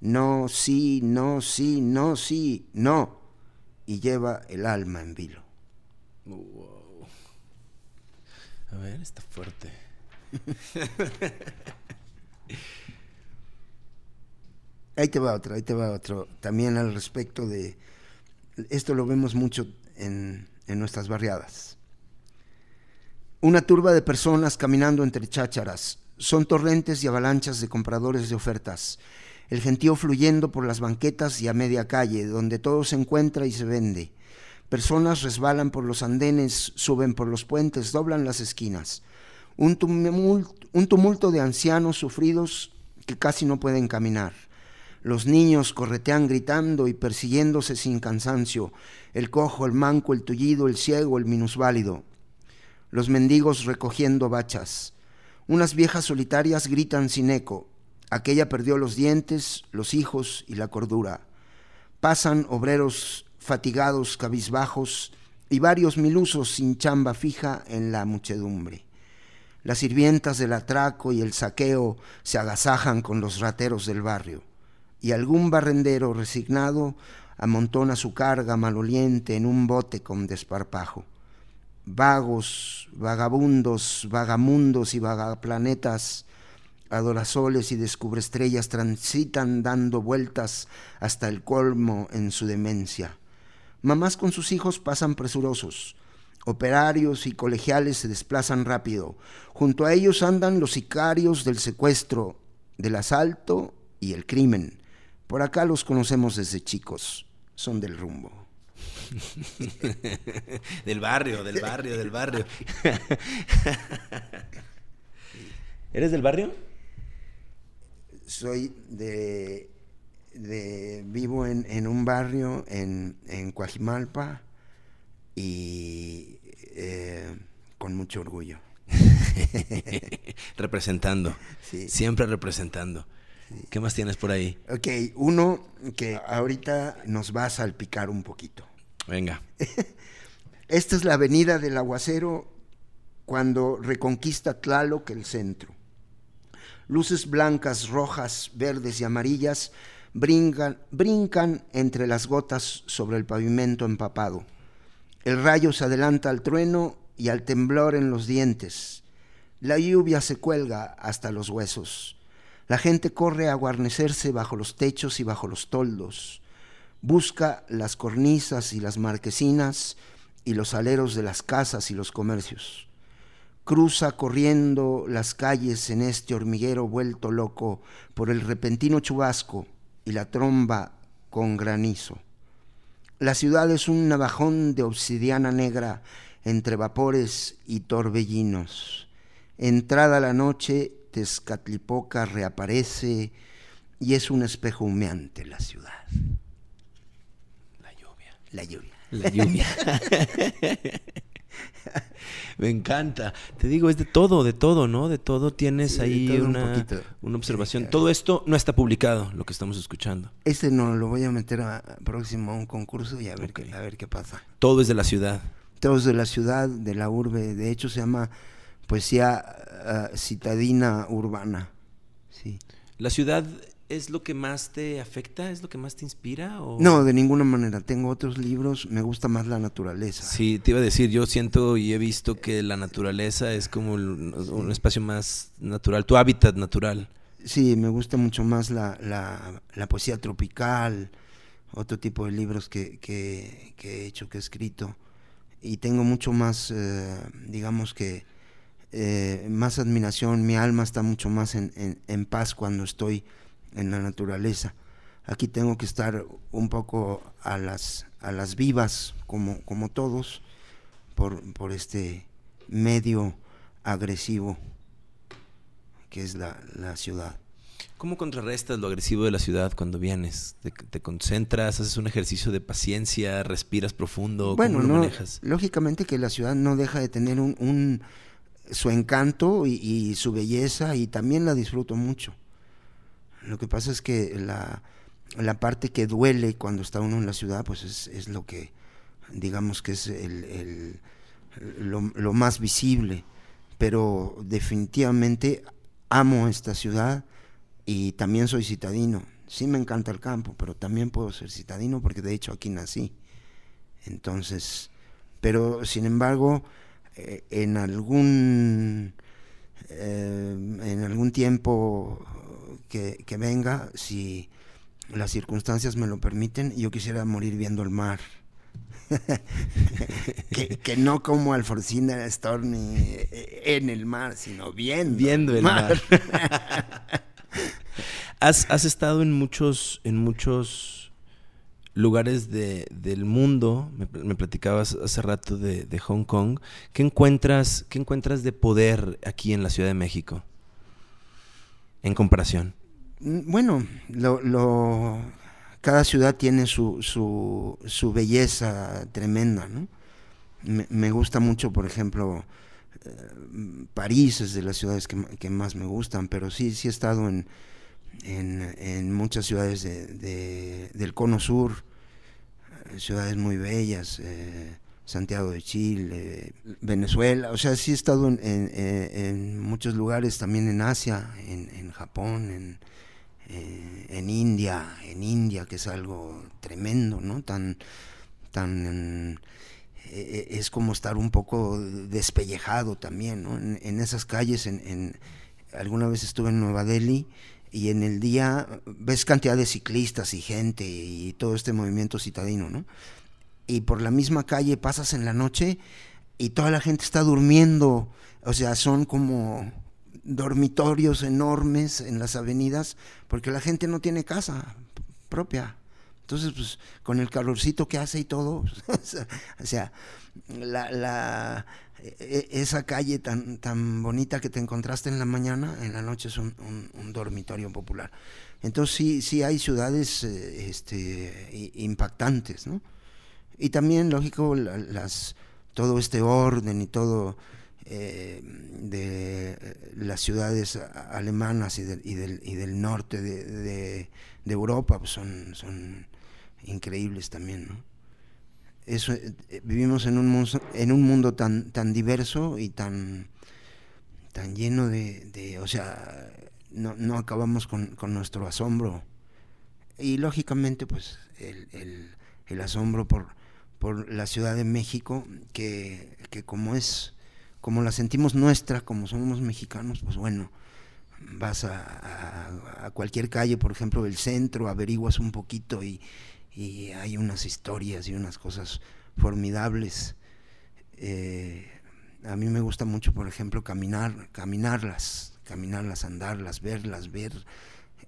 No, sí, no, sí, no, sí, no. Y lleva el alma en vilo. A ver, está fuerte. ahí te va otro, ahí te va otro. También al respecto de... Esto lo vemos mucho en, en nuestras barriadas. Una turba de personas caminando entre chácharas. Son torrentes y avalanchas de compradores de ofertas. El gentío fluyendo por las banquetas y a media calle, donde todo se encuentra y se vende. Personas resbalan por los andenes, suben por los puentes, doblan las esquinas. Un tumulto, de ancianos sufridos que casi no pueden caminar. Los niños corretean gritando y persiguiéndose sin cansancio, el cojo, el manco, el tullido, el ciego, el minusválido. Los mendigos recogiendo bachas. Unas viejas solitarias gritan sin eco. Aquella perdió los dientes, los hijos y la cordura. Pasan obreros fatigados, cabizbajos, y varios milusos sin chamba fija en la muchedumbre. Las sirvientas del atraco y el saqueo se agasajan con los rateros del barrio y algún barrendero resignado amontona su carga maloliente en un bote con desparpajo. Vagos, vagabundos, vagamundos y vagaplanetas, adorasoles y descubreestrellas transitan dando vueltas hasta el colmo en su demencia. Mamás con sus hijos pasan presurosos. Operarios y colegiales se desplazan rápido. Junto a ellos andan los sicarios del secuestro, del asalto y el crimen. Por acá los conocemos desde chicos, son del rumbo. del barrio, del barrio, del barrio. ¿Eres del barrio? Soy de, vivo en, un barrio en, en Coajimalpa y eh, con mucho orgullo. representando. Siempre representando. ¿Qué más tienes por ahí? Ok, uno que ahorita nos va a salpicar un poquito. Venga. Esta es la avenida del aguacero cuando reconquista Tlaloc el centro. Luces blancas, rojas, verdes y amarillas brincan, brincan entre las gotas sobre el pavimento empapado. El rayo se adelanta al trueno y al temblor en los dientes. La lluvia se cuelga hasta los huesos. La gente corre a guarnecerse bajo los techos y bajo los toldos. Busca las cornisas y las marquesinas y los aleros de las casas y los comercios. Cruza corriendo las calles en este hormiguero vuelto loco por el repentino chubasco y la tromba con granizo. La ciudad es un navajón de obsidiana negra entre vapores y torbellinos. Entrada la noche, Tezcatlipoca reaparece y es un espejo humeante la ciudad. La lluvia. La lluvia. La lluvia. Me encanta. Te digo, es de todo, de todo, ¿no? De todo tienes ahí una, una, observación. todo esto no está publicado, lo que estamos escuchando. Este no lo voy a meter a, próximo a un concurso y a ver, qué, a ver qué pasa. Todo es de la ciudad. Todo es de la ciudad, de la urbe. De hecho, se llama poesía uh, citadina urbana. Sí. La ciudad ¿Es lo que más te afecta? ¿Es lo que más te inspira? No, de ninguna manera. Tengo otros libros, me gusta más la naturaleza. Sí, te iba a decir, yo siento y he visto que la naturaleza es como un espacio más natural, tu hábitat natural. Sí, me gusta mucho más la, la, poesía tropical, otro tipo de libros que, que, he hecho, que he escrito. Y tengo mucho más, eh, digamos que, eh, más admiración, mi alma está mucho más en, en, en paz cuando estoy en la naturaleza. Aquí tengo que estar un poco a las, a las vivas, como, como todos, por, por este medio agresivo que es la, la, ciudad. ¿Cómo contrarrestas lo agresivo de la ciudad cuando vienes? ¿Te, concentras, haces un ejercicio de paciencia, respiras profundo? Bueno, ¿Cómo lo manejas? lógicamente que la ciudad no deja de tener un, un su encanto y, su belleza y también la disfruto mucho. Lo que pasa es que la, parte que duele cuando está uno en la ciudad, pues es, lo que, digamos que es el, lo, más visible. Pero definitivamente amo esta ciudad y también soy citadino. Sí me encanta el campo, pero también puedo ser citadino porque de hecho aquí nací. Entonces, pero sin embargo, eh, en algún eh, en algún tiempo que, venga, si las circunstancias me lo permiten, yo quisiera morir viendo el mar. que, no como Alfonsina Storni eh, en el mar, sino viendo, viendo el mar. has, has, estado en muchos, en muchos lugares de, del mundo. Me, platicabas hace rato de, de, Hong Kong. ¿Qué encuentras, ¿Qué encuentras de poder aquí en la Ciudad de México? En comparación. Mm, bueno, lo, cada ciudad tiene su, su, su belleza tremenda, ¿no? Me, gusta mucho, por ejemplo, eh, París es de las ciudades que, más me gustan, pero sí, sí he estado en, en, muchas ciudades de, del cono sur, eh, ciudades muy bellas, eh, Santiago de Chile, Venezuela, o sea, sí he estado en, muchos lugares, también en Asia, en, Japón, en, eh, en India, en India, que es algo tremendo, ¿no? Tan, tan eh, es como estar un poco despellejado también, ¿no? En, esas calles, en, alguna vez estuve en Nueva Delhi y en el día ves cantidad de ciclistas y gente y todo este movimiento citadino, ¿no? Y por la misma calle pasas en la noche y toda la gente está durmiendo, o sea, son como dormitorios enormes en las avenidas, porque la gente no tiene casa propia. Entonces, pues, con el calorcito que hace y todo, o sea, la, la, e, e, esa calle tan, tan bonita que te encontraste en la mañana, en la noche es un, dormitorio popular. Entonces, sí, sí hay ciudades eh, este, impactantes, ¿no? Y también, lógico, las, todo este orden y todo eh, de las ciudades alemanas y, y, del, y del, norte de, de, de Europa pues son, son increíbles también. Eso, eh, vivimos en un, mundo, en un mundo tan, tan diverso y tan, tan lleno de, o sea, no, no acabamos con, con, nuestro asombro. Y lógicamente, pues, el, el, el, asombro por, por la Ciudad de México, que, que como es, como la sentimos nuestra, como somos mexicanos, pues bueno, vas a, a, cualquier calle, por ejemplo, del centro, averiguas un poquito y, y hay unas historias y unas cosas formidables. Eh, a mí me gusta mucho, por ejemplo, caminar, caminarlas, caminarlas, andarlas, verlas, ver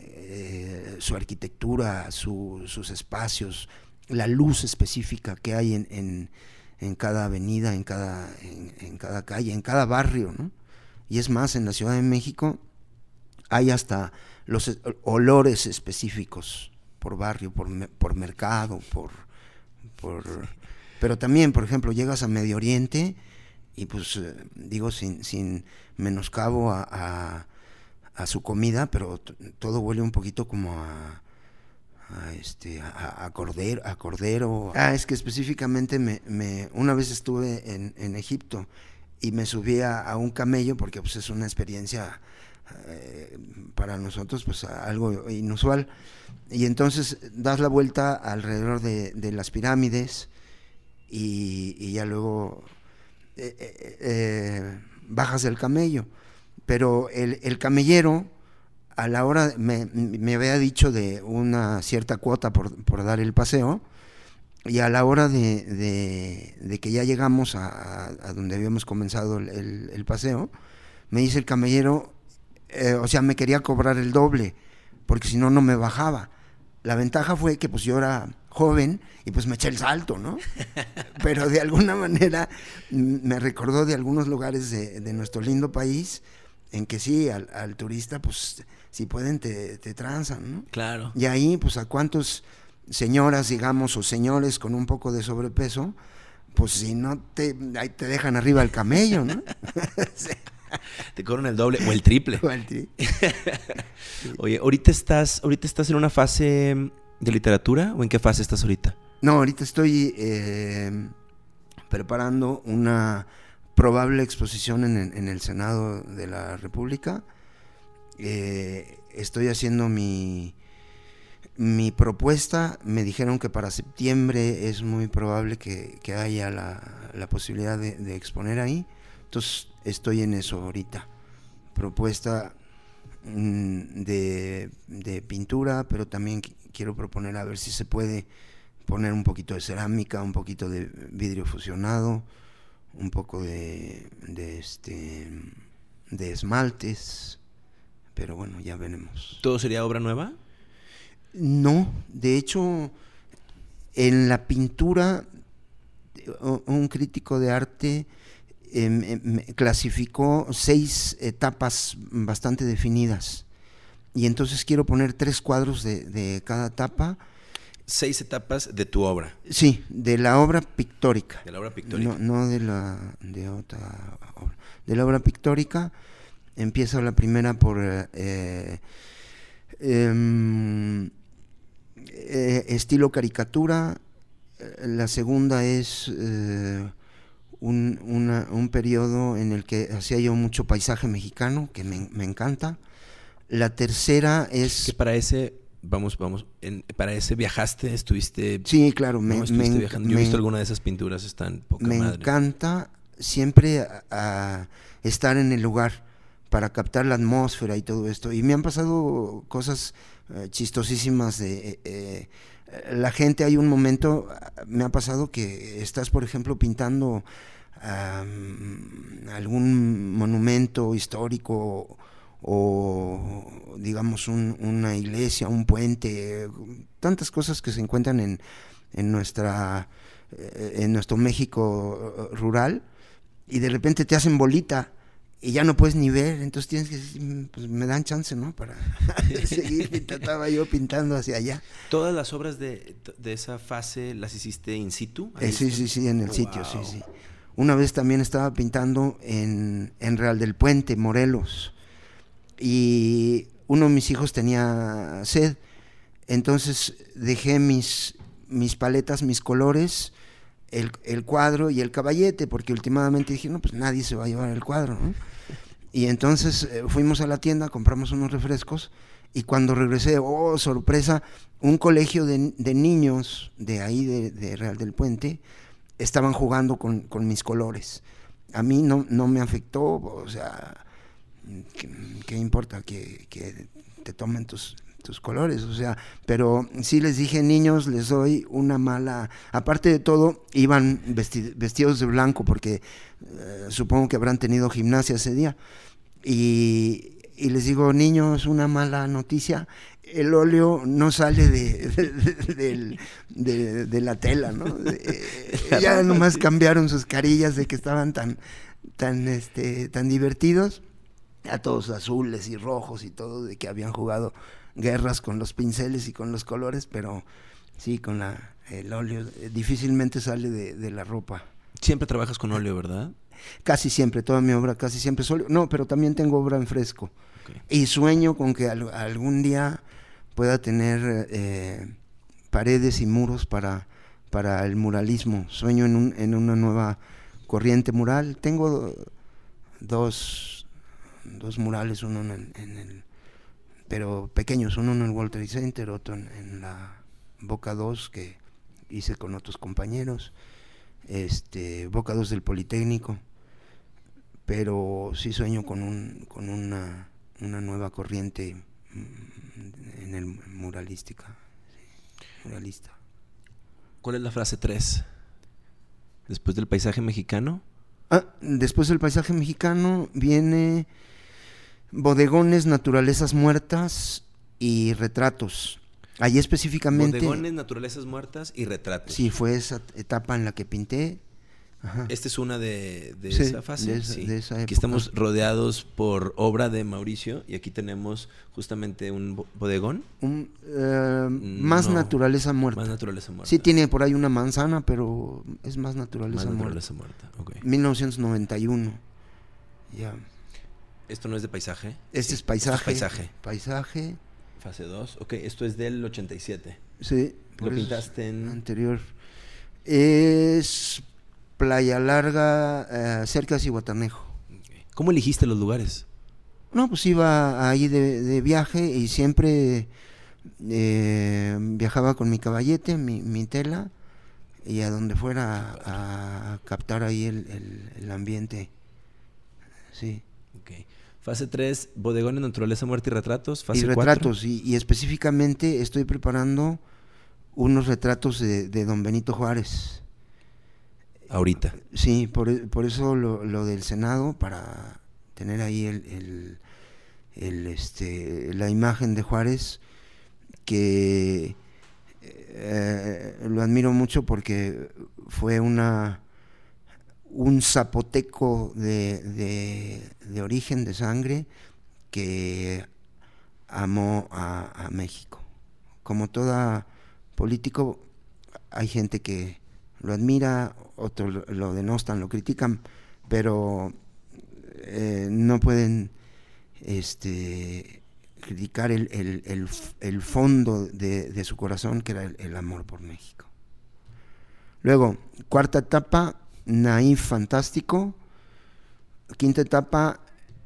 eh, su arquitectura, sus espacios, la luz específica que hay en, en, cada avenida, en cada, en, cada calle, en cada barrio, ¿no? Y es más, en la Ciudad de México hay hasta los olores específicos por barrio, por, por mercado, por, por... Pero también, por ejemplo, llegas a Medio Oriente y pues eh, digo sin, sin menoscabo a, a, su comida, pero todo huele un poquito como a, a este a, cordero, a cordero. Ah, es que específicamente me, me una vez estuve en, en Egipto y me subí a, un camello porque pues es una experiencia eh, para nosotros pues algo inusual. Y entonces das la vuelta alrededor de, las pirámides y, ya luego eh, eh, bajas del camello. Pero el, camellero a la hora, me, me, había dicho de una cierta cuota por, por dar el paseo, y a la hora de, de, que ya llegamos a, donde habíamos comenzado el, el, paseo, me dice el camellero, eh, o sea, me quería cobrar el doble, porque si no, no me bajaba. La ventaja fue que pues yo era joven y pues me eché el salto, ¿no? Pero de alguna manera me recordó de algunos lugares de, nuestro lindo país en que sí, al, turista pues si pueden te, te transan, ¿no? Claro. Y ahí pues a cuántos señoras, digamos, o señores con un poco de sobrepeso, pues si no te, ahí te dejan arriba el camello, ¿no? Te cobran el doble o el triple. Oye, ahorita estás, ahorita estás en una fase de literatura o en qué fase estás ahorita? No, ahorita estoy eh, preparando una probable exposición en, el Senado de la República. Eh, estoy haciendo mi, mi propuesta. Me dijeron que para septiembre es muy probable que, haya la, posibilidad de exponer ahí. Entonces estoy en eso ahorita. Propuesta mm, de, pintura, pero también quiero proponer a ver si se puede poner un poquito de cerámica, un poquito de vidrio fusionado, un poco de, de este de esmaltes, pero bueno, ya veremos. ¿Todo sería obra nueva? No, de hecho, en la pintura, un crítico de arte Em, em, clasificó seis etapas bastante definidas. Y entonces quiero poner tres cuadros de, cada etapa. Seis etapas de tu obra. Sí, de la obra pictórica. De la obra pictórica. No, de la de otra obra. De la obra pictórica empieza la primera por eh, em, eh, estilo caricatura. Eh, la segunda es un, un periodo en el que hacía yo mucho paisaje mexicano, que me, encanta. La tercera es... Que para ese, vamos, vamos, para ese viajaste, estuviste... Sí, claro, me, viajando. Yo he visto alguna de esas pinturas, están poca Me encanta siempre a, estar en el lugar para captar la atmósfera y todo esto. Y me han pasado cosas eh, chistosísimas de... Eh, eh, la gente, hay un momento, me ha pasado que estás, por ejemplo, pintando algún monumento histórico o digamos un- una iglesia, un puente, tantas cosas que se encuentran en, en nuestra eh, en nuestro México rural y de repente te hacen bolita y ya no puedes ni ver, entonces tienes que decir, "Mm, pues me dan chance, ¿no? Para seguir estaba yo pintando hacia allá. ¿Todas las obras de, de esa fase las hiciste in situ? Eh, sí, sí, sí, en el sitio, sí, sí. Una vez también estaba pintando en, en Real del Puente, Morelos, y uno de mis hijos tenía sed, entonces dejé mis, mis paletas, mis colores, el, el cuadro y el caballete, porque últimamente dije, no, pues nadie se va a llevar el cuadro, ¿no? Y entonces eh, fuimos a la tienda, compramos unos refrescos, y cuando regresé, oh, sorpresa, un colegio de, de niños de ahí, de, Real del Puente, estaban jugando con, con mis colores. A mí no, no me afectó, o sea, ¿qué, importa que, que te tomen tus, tus colores? O sea, pero sí les dije, niños, les doy una mala... Aparte de todo, iban vesti- vestidos de blanco, porque eh, supongo que habrán tenido gimnasia ese día. Y, y les digo, niños, una mala noticia, el óleo no sale de, de, de- del- de- de la tela, ¿no? Eh, ya nomás cambiaron sus carillas de que estaban tan, tan, este, tan divertidos, a todos azules y rojos y todo, de que habían jugado guerras con los pinceles y con los colores, pero sí, con la, el óleo eh, difícilmente sale de, de la ropa. Siempre trabajas con óleo, ¿verdad? Casi siempre, toda mi obra casi siempre es óleo. No, pero también tengo obra en fresco. Y sueño con que al- algún día pueda tener eh, paredes y muros para, para el muralismo. Sueño en, un- en una nueva corriente mural. Tengo dos, dos murales, uno en, el- en el... pero pequeños, uno en el Trade Center, otro en, en la Boca 2 que hice con otros compañeros. Este, Boca 2 del Politécnico pero sí sueño con, un, con una, una nueva corriente mm, en el muralística, sí, muralista. ¿Cuál es la frase 3? Después del paisaje mexicano. Ah, después del paisaje mexicano viene bodegones, naturalezas muertas y retratos. Allí específicamente, Bodegones, naturalezas muertas y retratos. sí, fue esa etapa en la que pinté. Ajá. Esta es una de, de Sí, esa fase. de esa- sí. de esa Aquí estamos rodeados por obra de Mauricio y aquí tenemos justamente un bo- bodegón. Un, eh, más No, naturaleza muerta. Más naturaleza muerta. Sí tiene por ahí una manzana, pero es más naturaleza Más muerta. naturaleza muerta. ok. 1991. Ya. Esto no es de paisaje. Este Sí, es paisaje. paisaje. Paisaje. Fase 2. Ok, esto es del 87. Sí. Lo pintaste en- Anterior. Es Playa Larga, eh, cerca de Cihuatanejo. ¿Cómo elegiste los lugares? No, pues iba ahí de, de viaje y siempre eh, viajaba con mi caballete, mi, mi tela, y a donde fuera a, a captar ahí el, el- el ambiente. Sí. Fase 3, bodegones, naturaleza muerta y retratos. Fase y 4. retratos, y, y específicamente estoy preparando unos retratos de, de don Benito Juárez. Ahorita. Sí, por, e- por eso lo, lo del Senado, para tener ahí el, el- el, este, la imagen de Juárez, que eh, lo admiro mucho porque fue una un zapoteco de, de- origen, de sangre, que amó a, México. Como toda político, hay gente que lo admira, otros lo, denostan, lo critican, pero eh, no pueden este, criticar el, el- el el fondo de, de su corazón, que era el amor por México. Luego, cuarta etapa, naif fantástico. Quinta etapa,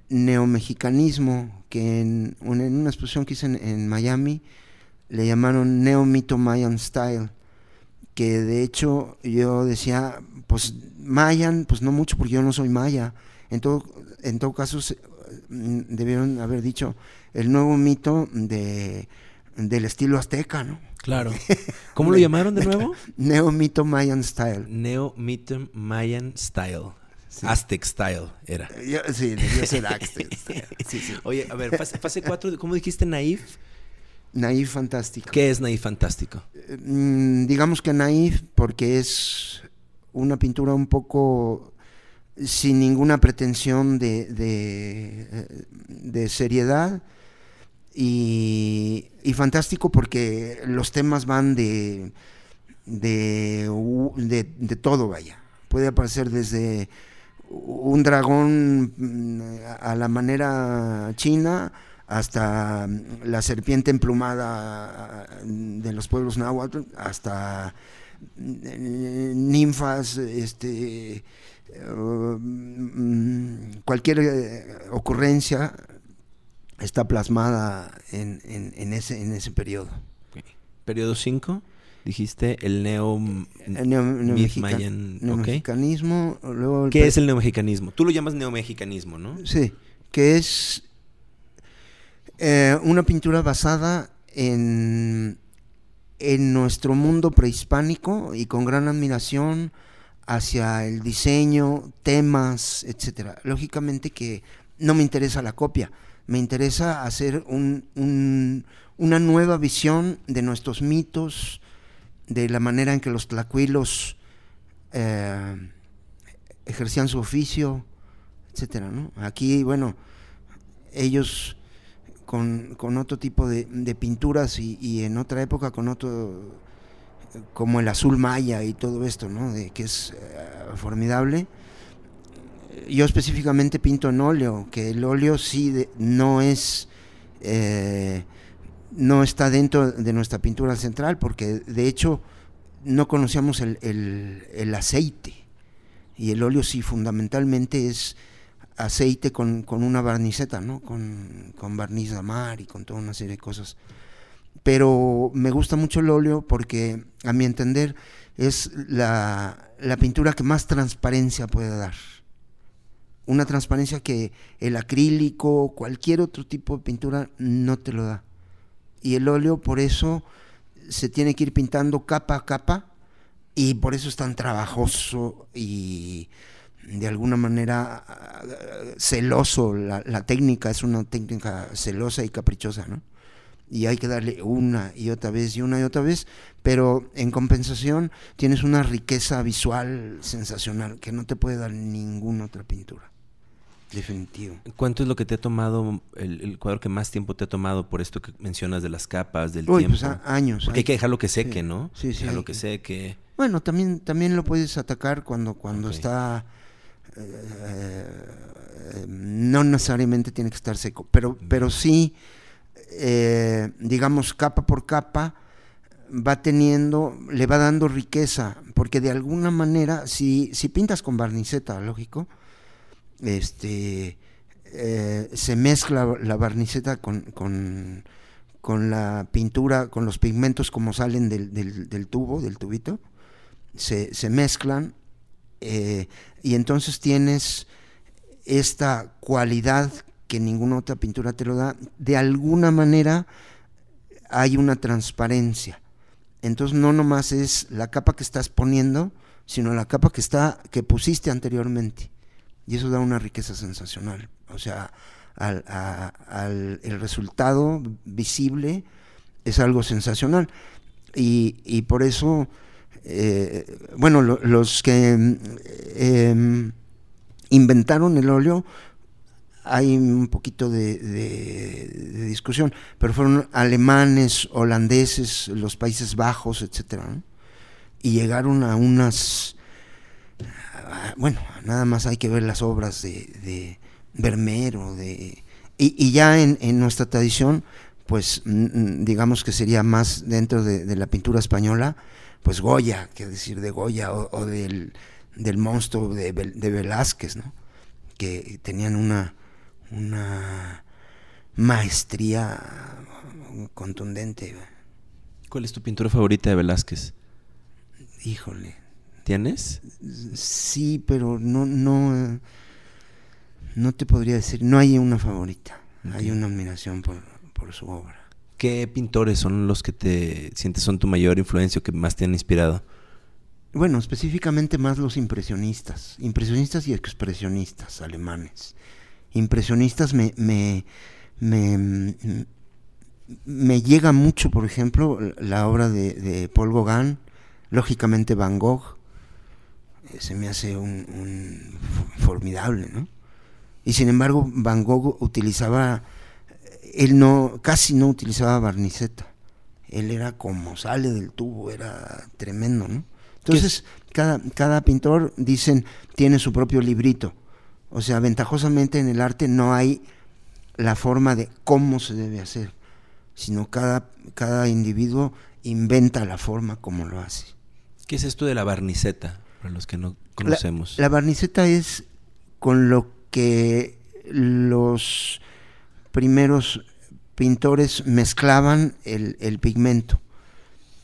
neomexicanismo, que en, un- en una exposición que hice en, en Miami le llamaron Neo-Mito Mayan Style, que de hecho yo decía, pues Mayan, pues no mucho porque yo no soy maya. En todo, en todo caso, mm, debieron haber dicho el nuevo mito de, del estilo azteca, ¿no? Claro. ¿Cómo lo llamaron de nuevo? Neo-Mito Mayan Style. Neo Meter Mayan Style. Aztec Style era. Yo- sí, debió ser Aztec. Sí, sí. Oye, a ver, fase, fase 4, ¿cómo dijiste Naif? Naif fantástico. ¿Qué es Naif Fantástico? Mm, digamos que naif porque es una pintura un poco sin ninguna pretensión de, de, eh, de seriedad y, fantástico porque los temas van de, de, de, todo, vaya. Puede aparecer desde un dragón mm, a la manera china hasta mm, la serpiente emplumada mm, de los pueblos náhuatl, hasta ninfas, este, eh, cualquier eh, ocurrencia está plasmada en, en- en ese, en ese periodo. Periodo 5, dijiste el neo... El neo- neomexica- Mayan, ok. neomexicanismo, luego el ¿Qué es el neomexicanismo? Tú lo llamas neomexicanismo, ¿no? Sí, que es eh, una pintura basada en, en nuestro mundo prehispánico y con gran admiración hacia el diseño, temas, etcétera. Lógicamente que no me interesa la copia, me interesa hacer un- un- una nueva visión de nuestros mitos, de la manera en que los tlacuilos eh, ejercían su oficio, etcétera, ¿no? Aquí, bueno, ellos con, otro tipo de, pinturas y, y en otra época con otro, como el azul maya y todo esto, ¿no? De, que es eh, formidable. Yo específicamente pinto en óleo, que el óleo sí de- no es, eh, no está dentro de nuestra pintura central, porque de hecho no conocíamos el, el- aceite. Y el óleo sí fundamentalmente es aceite con, con una barniceta, ¿no? Con, con barniz de mar y con toda una serie de cosas. Pero me gusta mucho el óleo porque, a mi entender, es la, la pintura que más transparencia puede dar. Una transparencia que el acrílico, cualquier otro tipo de pintura no te lo da. Y el óleo, por eso, se tiene que ir pintando capa a capa y por eso es tan trabajoso y de alguna manera celoso. La, la técnica es una técnica celosa y caprichosa, ¿no? Y hay que darle una y otra vez y una y otra vez, pero en compensación tienes una riqueza visual sensacional que no te puede dar ninguna otra pintura. Definitivo. ¿Cuánto es lo que te ha tomado, el, el cuadro que más tiempo te ha tomado por esto que mencionas de las capas, del Uy, tiempo? pues a- años. Porque hay que dejarlo que seque, Sí. ¿no? Sí, sí, Dejarlo que que- seque. Bueno, también, también lo puedes atacar cuando, cuando está. eh, eh, no necesariamente tiene que estar seco, pero, pero sí, eh, digamos, capa por capa, va teniendo, le va dando riqueza, porque de alguna manera, si, si pintas con barniceta, lógico, este, eh, se mezcla la barniceta con, con, con la pintura, con los pigmentos como salen del, del- tubo, del tubito, se, se mezclan eh, y entonces tienes esta cualidad que ninguna otra pintura te lo da, de alguna manera hay una transparencia. Entonces no nomás es la capa que estás poniendo, sino la capa que está que pusiste anteriormente. Y eso da una riqueza sensacional. O sea, al, al- el resultado visible es algo sensacional. Y, y por eso, eh, bueno, lo- los que em, inventaron el óleo, hay un poquito de, discusión, pero fueron alemanes, holandeses, los Países Bajos, etcétera, y llegaron a unas, bueno, nada más hay que ver las obras de, de Vermeer de, y, y ya en, en nuestra tradición, pues digamos que sería más dentro de, de la pintura española, pues Goya, que decir de Goya o, o del, del monstruo de, de Velázquez, ¿no? que tenían una, una maestría contundente. ¿Cuál es tu pintura favorita de Velázquez? Híjole. ¿Tienes? Sí, pero no, no, no te podría decir, no hay una favorita, hay una admiración por, por su obra. ¿Qué pintores son los que te sientes son tu mayor influencia o que más te han inspirado? bueno, específicamente más los impresionistas, impresionistas y expresionistas alemanes. Impresionistas me, me, me, me llega mucho, por ejemplo, la obra de, Paul Gauguin, lógicamente Van Gogh, se me hace un, formidable, ¿no? Y sin embargo, Van Gogh utilizaba, él no, casi no utilizaba barniceta. Él era como sale del tubo, era tremendo, ¿no? Entonces, cada, cada pintor, dicen, tiene su propio librito. O sea, ventajosamente en el arte no hay la forma de cómo se debe hacer, sino cada, cada individuo inventa la forma como lo hace. ¿Qué es esto de la barniceta, para los que no conocemos? La, barniceta es con lo que los primeros pintores mezclaban el, pigmento,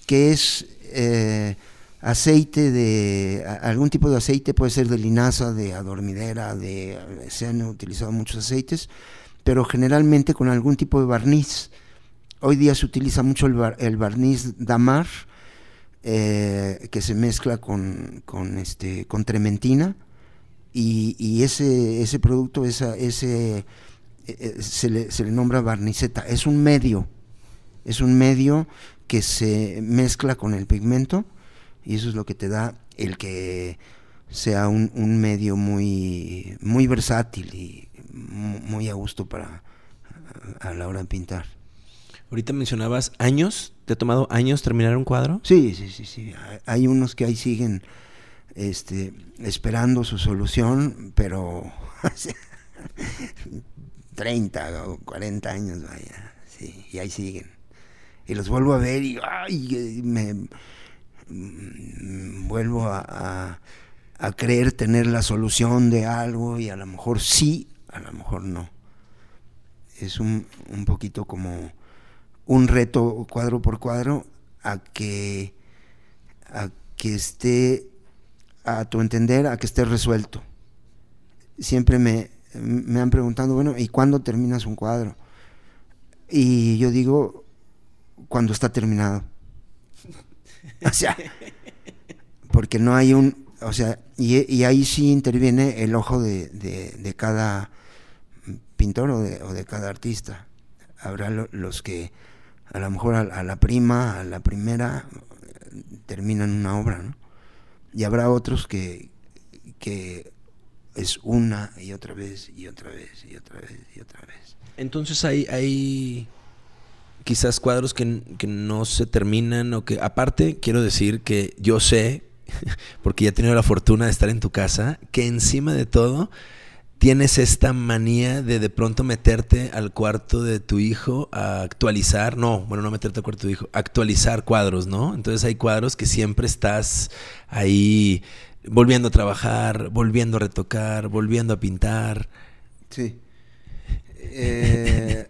que es eh, aceite de algún tipo de aceite puede ser de linaza, de adormidera, de se han utilizado muchos aceites, pero generalmente con algún tipo de barniz. Hoy día se utiliza mucho el, barniz damar eh, que se mezcla con, con, este con trementina y, ese ese producto esa, ese eh, eh, se, le, se le nombra barniceta. Es un medio, es un medio que se mezcla con el pigmento y eso es lo que te da el que sea un, medio muy, muy versátil y muy a gusto para a la hora de pintar. Ahorita mencionabas años, ¿te ha tomado años terminar un cuadro? Sí, sí, sí, sí. Hay unos que ahí siguen este, esperando su solución, pero 30 o 40 años, vaya, sí, y ahí siguen. Y los vuelvo a ver y ay, me, Mm, vuelvo a, creer tener la solución de algo y a lo mejor sí, a lo mejor no. Es un, un poquito como un reto cuadro por cuadro a que, a que esté, a tu entender, a que esté resuelto. Siempre me, me han preguntado, bueno, ¿y cuándo terminas un cuadro? Y yo digo, cuando está terminado. O sea, porque no hay un, o sea, y, ahí sí interviene el ojo de, de, cada pintor o de, o de, cada artista. Habrá los que a lo mejor a, la prima, a la primera, terminan una obra, ¿no? Y habrá otros que, que es una y otra vez y otra vez y otra vez y otra vez. Entonces hay, hay quizás cuadros que, no se terminan o que aparte quiero decir que yo sé, porque ya he tenido la fortuna de estar en tu casa, que encima de todo tienes esta manía de de pronto meterte al cuarto de tu hijo a actualizar, no, bueno, no meterte al cuarto de tu hijo, actualizar cuadros, ¿no? Entonces hay cuadros que siempre estás ahí volviendo a trabajar, volviendo a retocar, volviendo a pintar. Sí. Eh,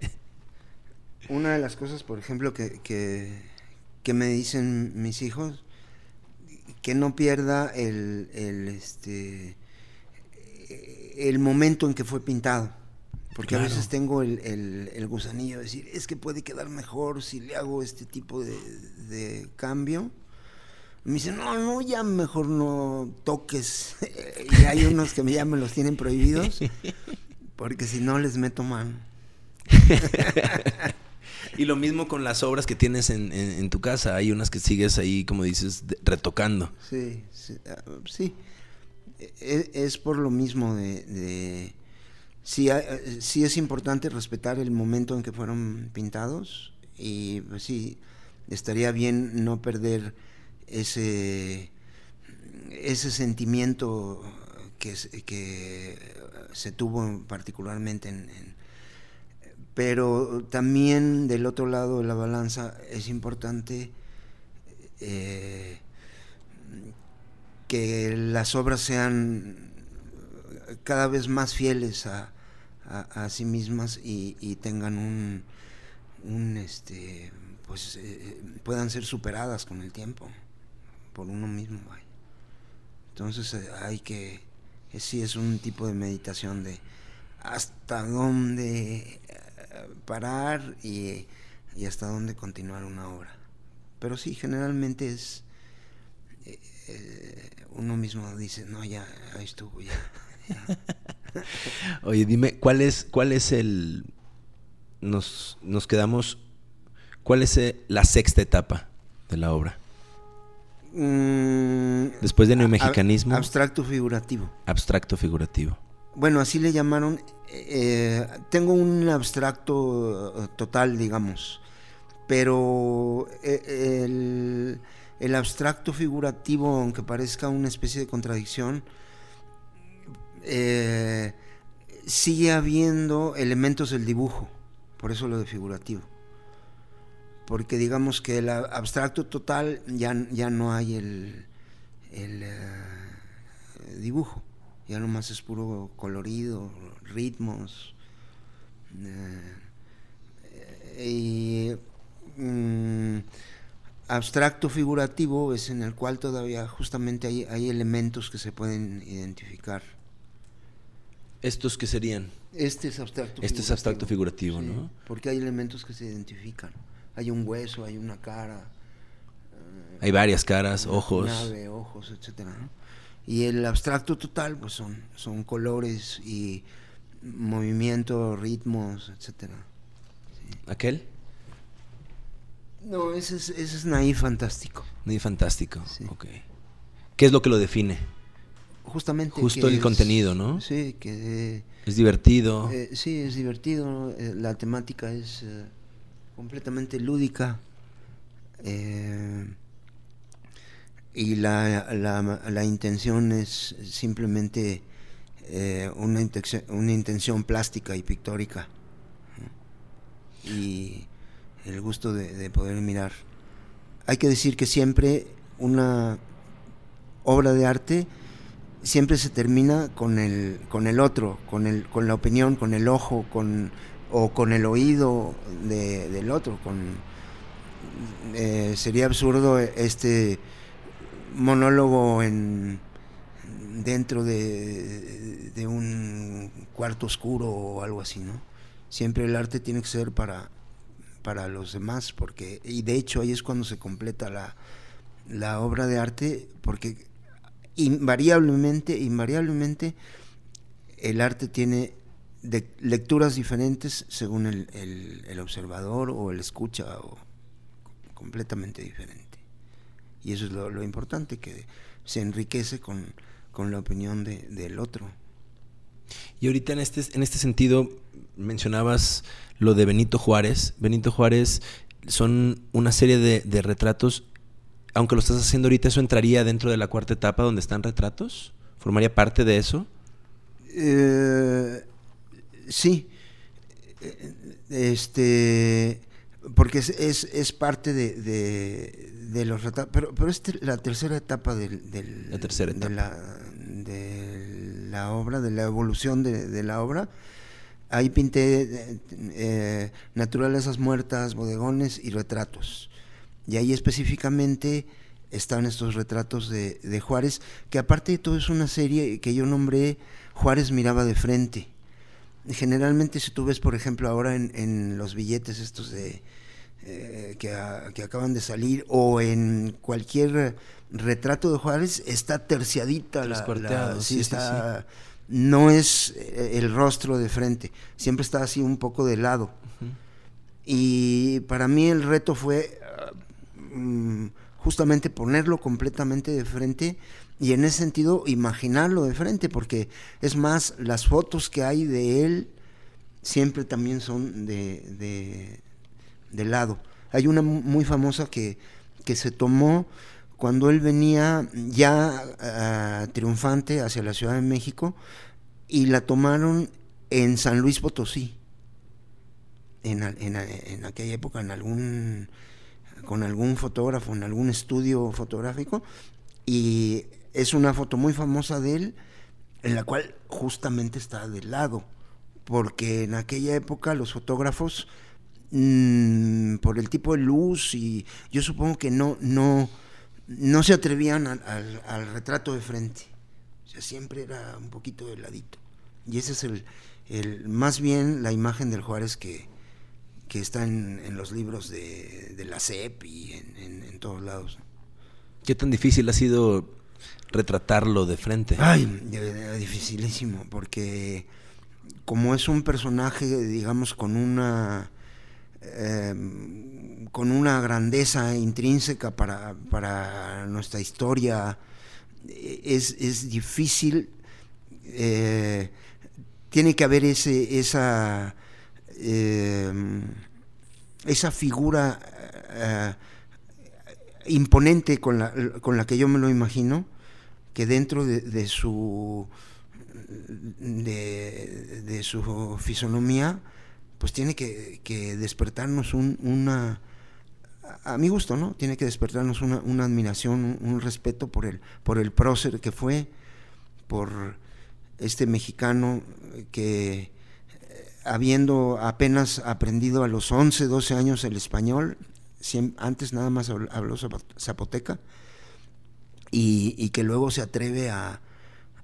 una de las cosas, por ejemplo, que, que, me dicen mis hijos, que no pierda el, el, este, el momento en que fue pintado. Porque a veces tengo el, el, gusanillo de decir, es que puede quedar mejor si le hago este tipo de, de cambio. Me dicen, no, no, ya mejor no toques. y hay unos que ya me los tienen prohibidos, porque si no les meto mano. Y lo mismo con las obras que tienes en, tu casa. Hay unas que sigues ahí, como dices, retocando. Sí, sí. E, e, es, por lo mismo de... sí, sí, es importante respetar el momento en que fueron pintados y pues, sí, estaría bien no perder ese, ese sentimiento que, que se tuvo particularmente en pero también del otro lado de la balanza es importante eh, que las obras sean cada vez más fieles a, sí mismas y, tengan un, este pues eh, puedan ser superadas con el tiempo por uno mismo entonces eh, hay que sí es un tipo de meditación de hasta dónde parar y, hasta dónde continuar una obra. Pero sí, generalmente es, eh, eh, uno mismo dice, no, ya, ahí estuvo, ya. Oye, dime, ¿cuál es, cuál es el... Nos, nos quedamos... ¿Cuál es eh, la sexta etapa de la obra? Mm, Después de neomexicanismo, Abstracto figurativo. abstracto figurativo. Bueno, así le llamaron. eh, tengo un abstracto eh, total, digamos, pero el, el abstracto figurativo, aunque parezca una especie de contradicción, eh, sigue habiendo elementos del dibujo, por eso lo de figurativo. Porque digamos que el abstracto total ya, ya no hay el, el, eh, dibujo, ya nomás es puro colorido, ritmos. eh, y mm, abstracto figurativo es en el cual todavía justamente hay, hay elementos que se pueden identificar. ¿Estos qué serían? Este es abstracto Este es abstracto figurativo, Sí, ¿no? Porque hay elementos que se identifican. Hay un hueso, hay una cara, Hay varias caras, una ojos. nave, ojos, etcétera, ¿no? Y el abstracto total, pues son, son colores y movimiento, ritmos, etcétera. ¿Aquel? No, ese es, ese es naif fantástico. Muy fantástico. Sí. Ok. ¿Qué es lo que lo define? Justamente. Justo el es- contenido, ¿no? Sí, que Es divertido. Eh, sí, es divertido. Eh, la temática es eh, completamente lúdica. eh, y la, la, la intención es simplemente eh, una, intención, una intención plástica y pictórica. Y el gusto de, de poder mirar. Hay que decir que siempre una obra de arte siempre se termina con el, con el otro, con, el, con la opinión, con el ojo, con, o con el oído de- del otro. Eh, sería absurdo este monólogo en, dentro de, de un cuarto oscuro o algo así, ¿no? Siempre el arte tiene que ser para, para los demás, porque, y de hecho ahí es cuando se completa la, la obra de arte, porque invariablemente, invariablemente, el arte tiene de lecturas diferentes según el, el- el observador o el escucha, o completamente diferente. Y eso es lo, lo importante, que se enriquece con, con la opinión de- del otro. Y ahorita en este, en este sentido mencionabas lo de Benito Juárez. Benito Juárez son una serie de, de retratos. Aunque lo estás haciendo ahorita, ¿eso entraría dentro de la cuarta etapa donde están retratos? ¿Formaría parte de eso? Eh, sí. Este. Porque es, es, es parte de, de, de los retratos. Pero, pero es la tercera etapa del, del- La tercera de etapa. la, de la obra, de la evolución de, de la obra. Ahí pinté eh, eh, naturalezas muertas, bodegones y retratos. Y ahí específicamente están estos retratos de, de Juárez, que aparte de todo es una serie que yo nombré Juárez miraba de frente. Generalmente si tú ves, por ejemplo, ahora en, en los billetes estos de eh, que, a- que acaban de salir o en cualquier retrato de Juárez está terciadita la, la- sí, sí, sí, está no es eh, el rostro de frente, siempre está así un poco de lado. Y para mí el reto fue ah, mm, justamente ponerlo completamente de frente y en ese sentido imaginarlo de frente, porque es más, las fotos que hay de él siempre también son de, de, de lado. Hay una mu- muy famosa que, que se tomó cuando él venía ya ah, triunfante hacia la Ciudad de México y la tomaron en San Luis Potosí en, en aquella época en algún con algún fotógrafo en algún estudio fotográfico y es una foto muy famosa de él en la cual justamente está de lado porque en aquella época los fotógrafos mm, por el tipo de luz y yo supongo que no no no se atrevían al, al- al retrato de frente o sea siempre era un poquito de ladito y ese es el, el más bien la imagen del Juárez que, que está en, en los libros de, de la CEP y en, en- en todos lados. ¿Qué tan difícil ha sido retratarlo de frente? Ay, dificilísimo, porque como es un personaje, digamos, con una em, con una grandeza intrínseca para, para nuestra historia, es, es difícil, eh, tiene que haber ese, esa, em, esa figura eh, imponente con la, con la que yo me lo imagino, que dentro de, su de, su fisonomía pues tiene que, despertarnos una a mi gusto no tiene que despertarnos una, una, admiración un, respeto por el por el prócer que fue por este mexicano que habiendo apenas aprendido a los 11, 12 años el español, antes nada más habló zapoteca, y, que luego se atreve a,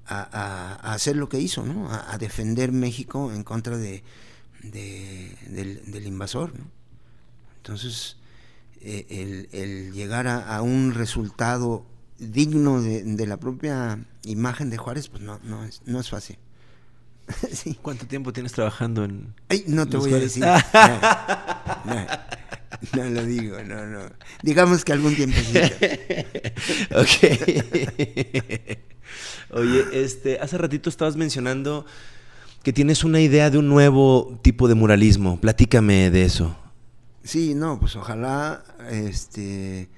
hacer lo que hizo, ¿no? a, defender México en contra de, del, invasor. Entonces, eh, el, llegar a, un resultado digno de, la propia imagen de Juárez, pues no, no, es, no es fácil. ¿Cuánto tiempo tienes trabajando en.? Ay, no te voy a decir. No, lo digo, no, no. Digamos que algún tiempo sí. ok. Oye, este, hace ratito estabas mencionando que tienes una idea de un nuevo tipo de muralismo. Platícame de eso. Sí, no, pues ojalá, este,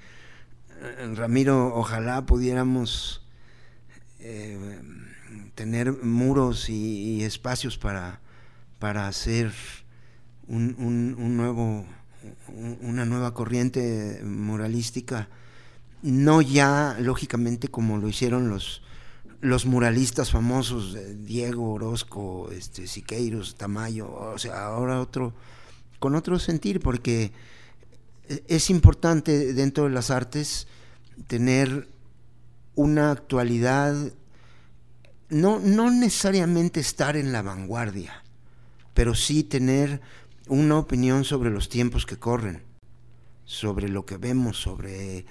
Ramiro, ojalá pudiéramos eh, tener muros y, espacios para, para hacer un, nuevo, una nueva corriente muralística, no ya lógicamente como lo hicieron los, los muralistas famosos, Diego Orozco, este, Siqueiros, Tamayo, o sea, ahora otro, con otro sentir, porque es importante dentro de las artes tener una actualidad no, no necesariamente estar en la vanguardia, pero sí tener una opinión sobre los tiempos que corren, sobre lo que vemos, sobre,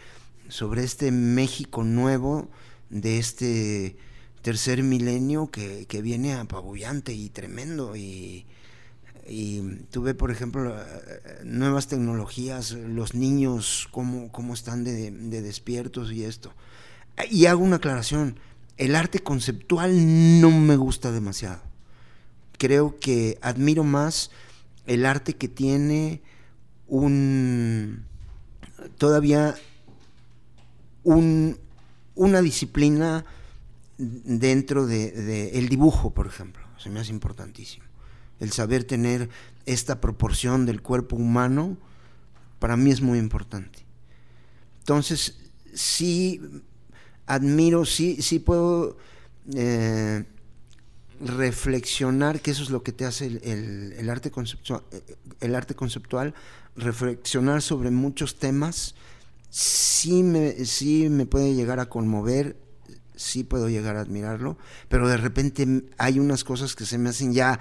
sobre este México nuevo de este tercer milenio que, viene apabullante y tremendo y, tuve por ejemplo nuevas tecnologías, los niños cómo, cómo están de, de despiertos y esto. Y hago una aclaración, el arte conceptual no me gusta demasiado. Creo que admiro más el arte que tiene un todavía un, una disciplina dentro de, el dibujo, por ejemplo. Se me hace importantísimo. El saber tener esta proporción del cuerpo humano, para mí es muy importante. Entonces, sí admiro, sí, sí puedo eh, reflexionar, que eso es lo que te hace el, arte conceptual, el arte conceptual, reflexionar sobre muchos temas, sí me, sí me puede llegar a conmover, sí puedo llegar a admirarlo, pero de repente hay unas cosas que se me hacen ya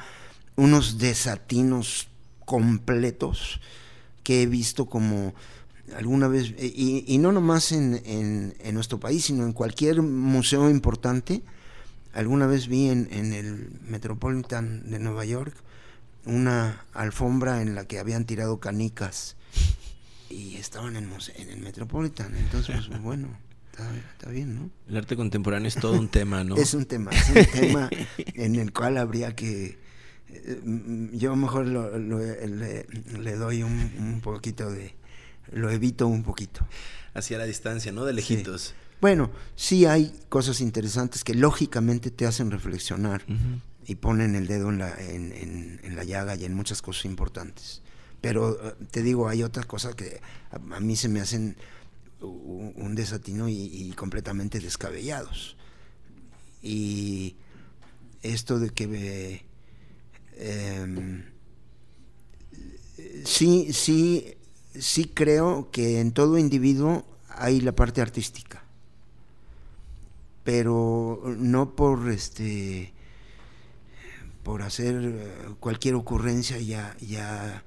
unos desatinos completos que he visto como alguna vez, eh, y, no nomás en, en, nuestro país, sino en cualquier museo importante, alguna vez vi en, en, el Metropolitan de Nueva York una alfombra en la que habían tirado canicas y estaban en, en el Metropolitan, entonces pues, bueno. Está, bien, ¿no? El arte contemporáneo es todo un tema, ¿no? es un tema, es un tema en el cual habría que... Eh, yo mejor le, doy un poquito de, lo evito un poquito. Hacia la distancia, ¿no? De lejitos. Bueno, sí hay cosas interesantes que lógicamente te hacen reflexionar y ponen el dedo en la, en, la llaga y en muchas cosas importantes. Pero eh, te digo, hay otras cosas que a, mí se me hacen un desatino y, completamente descabellados. Y esto de que eh, sí, sí sí creo que en todo individuo hay la parte artística, pero no por este por hacer cualquier ocurrencia ya ya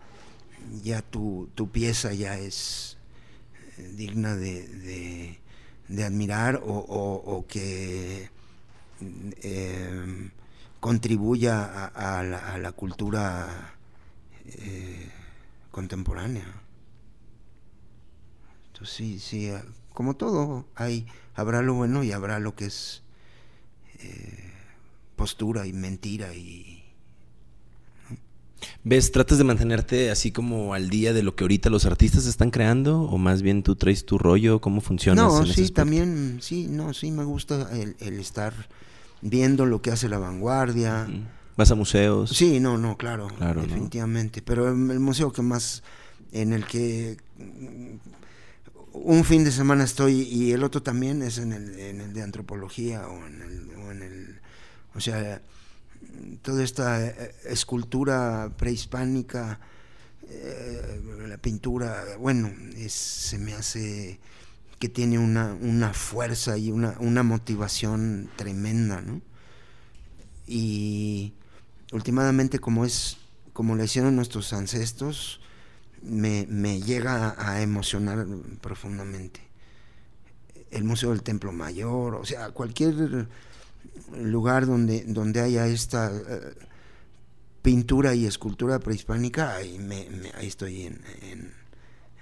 ya tu, pieza ya es digna de, de admirar o, que eh, contribuya a, a la, a la cultura eh, contemporánea. Entonces sí, sí, eh, como todo, hay, habrá lo bueno y habrá lo que es eh, postura y mentira y ¿Ves, tratas de mantenerte así como al día de lo que ahorita los artistas están creando? ¿O más bien tú traes tu rollo? ¿Cómo funciona? No, sí, también, sí, no, sí me gusta el, el estar viendo lo que hace la vanguardia. ¿Vas a museos? Sí, no, no, claro, Claro, ¿no? definitivamente. Pero el, el museo que más, en el que mm, un fin de semana estoy y el otro también es en el, en el de antropología o en el, o en el, o sea, toda esta eh, escultura prehispánica, eh, la pintura, bueno, se me hace que tiene una, una fuerza y una, una motivación tremenda, ¿no? Y últimamente como es, como le hicieron nuestros ancestros, me, me llega a emocionar profundamente. El Museo del Templo Mayor, o sea, cualquier lugar donde, donde haya esta eh, pintura y escultura prehispánica, ahí, me- me- ahí estoy en, en-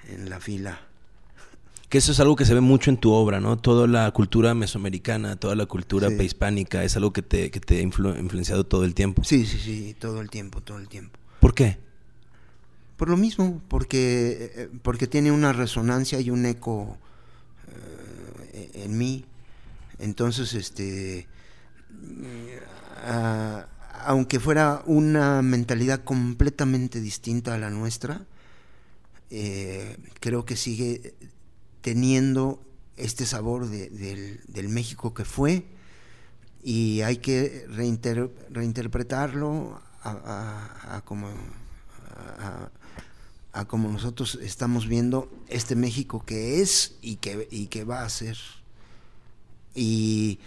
en la fila. Que eso es algo que se ve mucho en tu obra, ¿no? Toda la cultura mesoamericana, toda la cultura Sí. prehispánica, es algo que te, que te ha influ- influenciado todo el tiempo. Sí, sí, sí, todo el tiempo, todo el tiempo. ¿Por qué? Por lo mismo, porque, eh, porque tiene una resonancia y un eco eh, en mí. Entonces, este, ah, aunque fuera una mentalidad completamente distinta a la nuestra, eh, creo que sigue teniendo este sabor de- del, México que fue y hay que reinter- reinterpretarlo a, a- como a como nosotros estamos viendo este México que es y que, y que va a ser. Y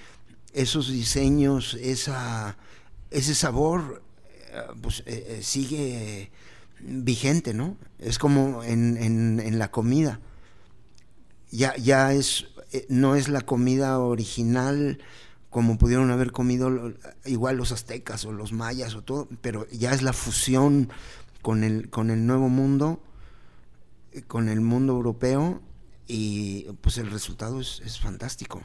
esos diseños, ese sabor, eh, pues eh, eh, sigue vigente, ¿no? Es como en, en- la comida. Ya, ya es, no es la comida original como pudieron haber comido igual los aztecas o los mayas o todo, pero ya es la fusión con el, con el nuevo mundo, con el mundo europeo, y pues el resultado es, es fantástico.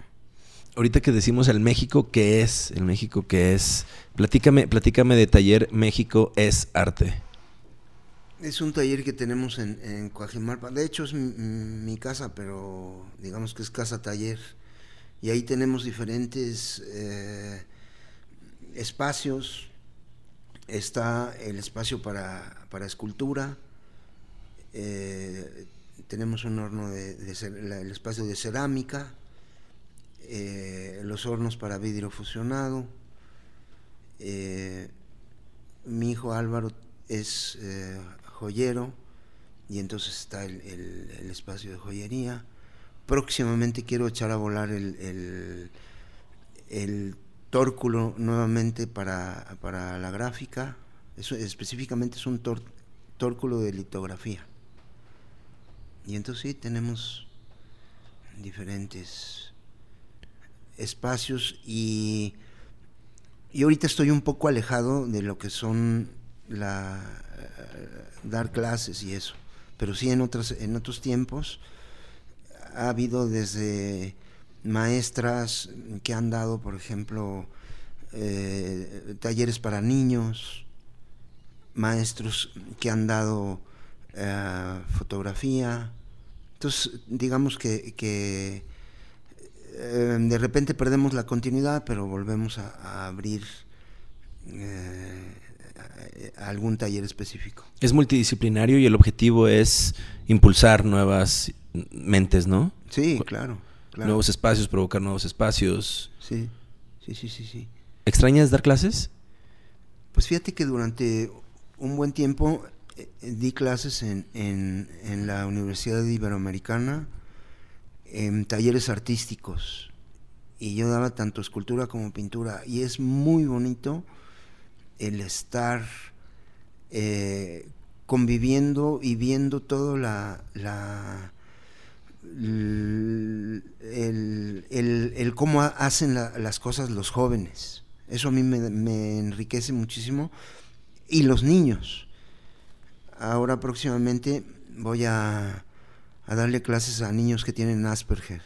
Ahorita que decimos el México que es, el México que es, platícame, platícame de taller México es arte. Es un taller que tenemos en, en. De hecho, es mi, casa, pero digamos que es casa taller. Y ahí tenemos diferentes eh, espacios. Está el espacio para, para escultura. eh, tenemos un horno de, de el espacio de cerámica. Eh, los hornos para vidrio fusionado. eh, mi hijo Álvaro es eh, joyero y entonces está el, espacio de joyería. Próximamente quiero echar a volar el, el, el tórculo nuevamente para, para la gráfica. Eso específicamente es un tor- tórculo de litografía. Y entonces sí, tenemos diferentes espacios y, y ahorita estoy un poco alejado de lo que son la eh, dar clases y eso. Pero sí en otras, en otros tiempos ha habido desde maestras que han dado, por ejemplo, eh, talleres para niños, maestros que han dado eh, fotografía. Entonces, digamos que, que, eh, de repente perdemos la continuidad, pero volvemos a, a abrir eh, a- algún taller específico. Es multidisciplinario y el objetivo es impulsar nuevas mentes, ¿no? Sí, claro. claro. Nuevos espacios, provocar nuevos espacios. Sí, sí, sí, sí, sí. ¿Extrañas dar clases? Pues fíjate que durante un buen tiempo eh, di clases en, en, en la Universidad Iberoamericana en talleres artísticos y yo daba tanto escultura como pintura y es muy bonito el estar eh, conviviendo y viendo todo la, el, el, cómo hacen las cosas los jóvenes. Eso a mí me, enriquece muchísimo. Y los niños. Ahora próximamente voy a, a darle clases a niños que tienen Asperger.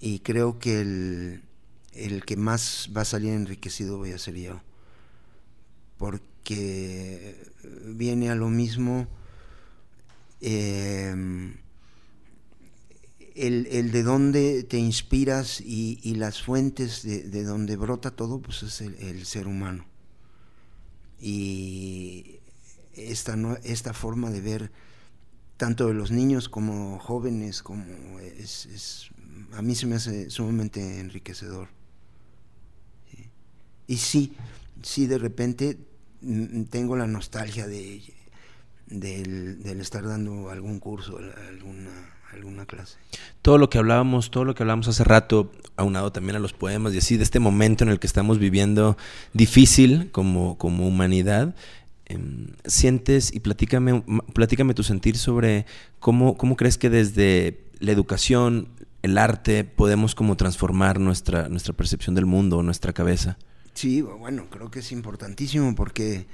Y creo que el, el que más va a salir enriquecido voy a ser yo. Porque viene a lo mismo em, el, de dónde te inspiras y, las fuentes de, de, donde brota todo, pues es el, ser humano. Y esta, esta forma de ver tanto de los niños como jóvenes, como es, a mí se me hace sumamente enriquecedor. Y sí, sí de repente mm, tengo la nostalgia de del, estar dando algún curso, alguna, alguna clase. Todo lo que hablábamos, todo lo que hablábamos hace rato, aunado también a los poemas y así, de este momento en el que estamos viviendo difícil como, como humanidad, sientes y platícame, platícame tu sentir sobre cómo, cómo crees que desde la educación, el arte, podemos como transformar nuestra, nuestra percepción del mundo, nuestra cabeza. Sí, bueno, creo que es importantísimo porque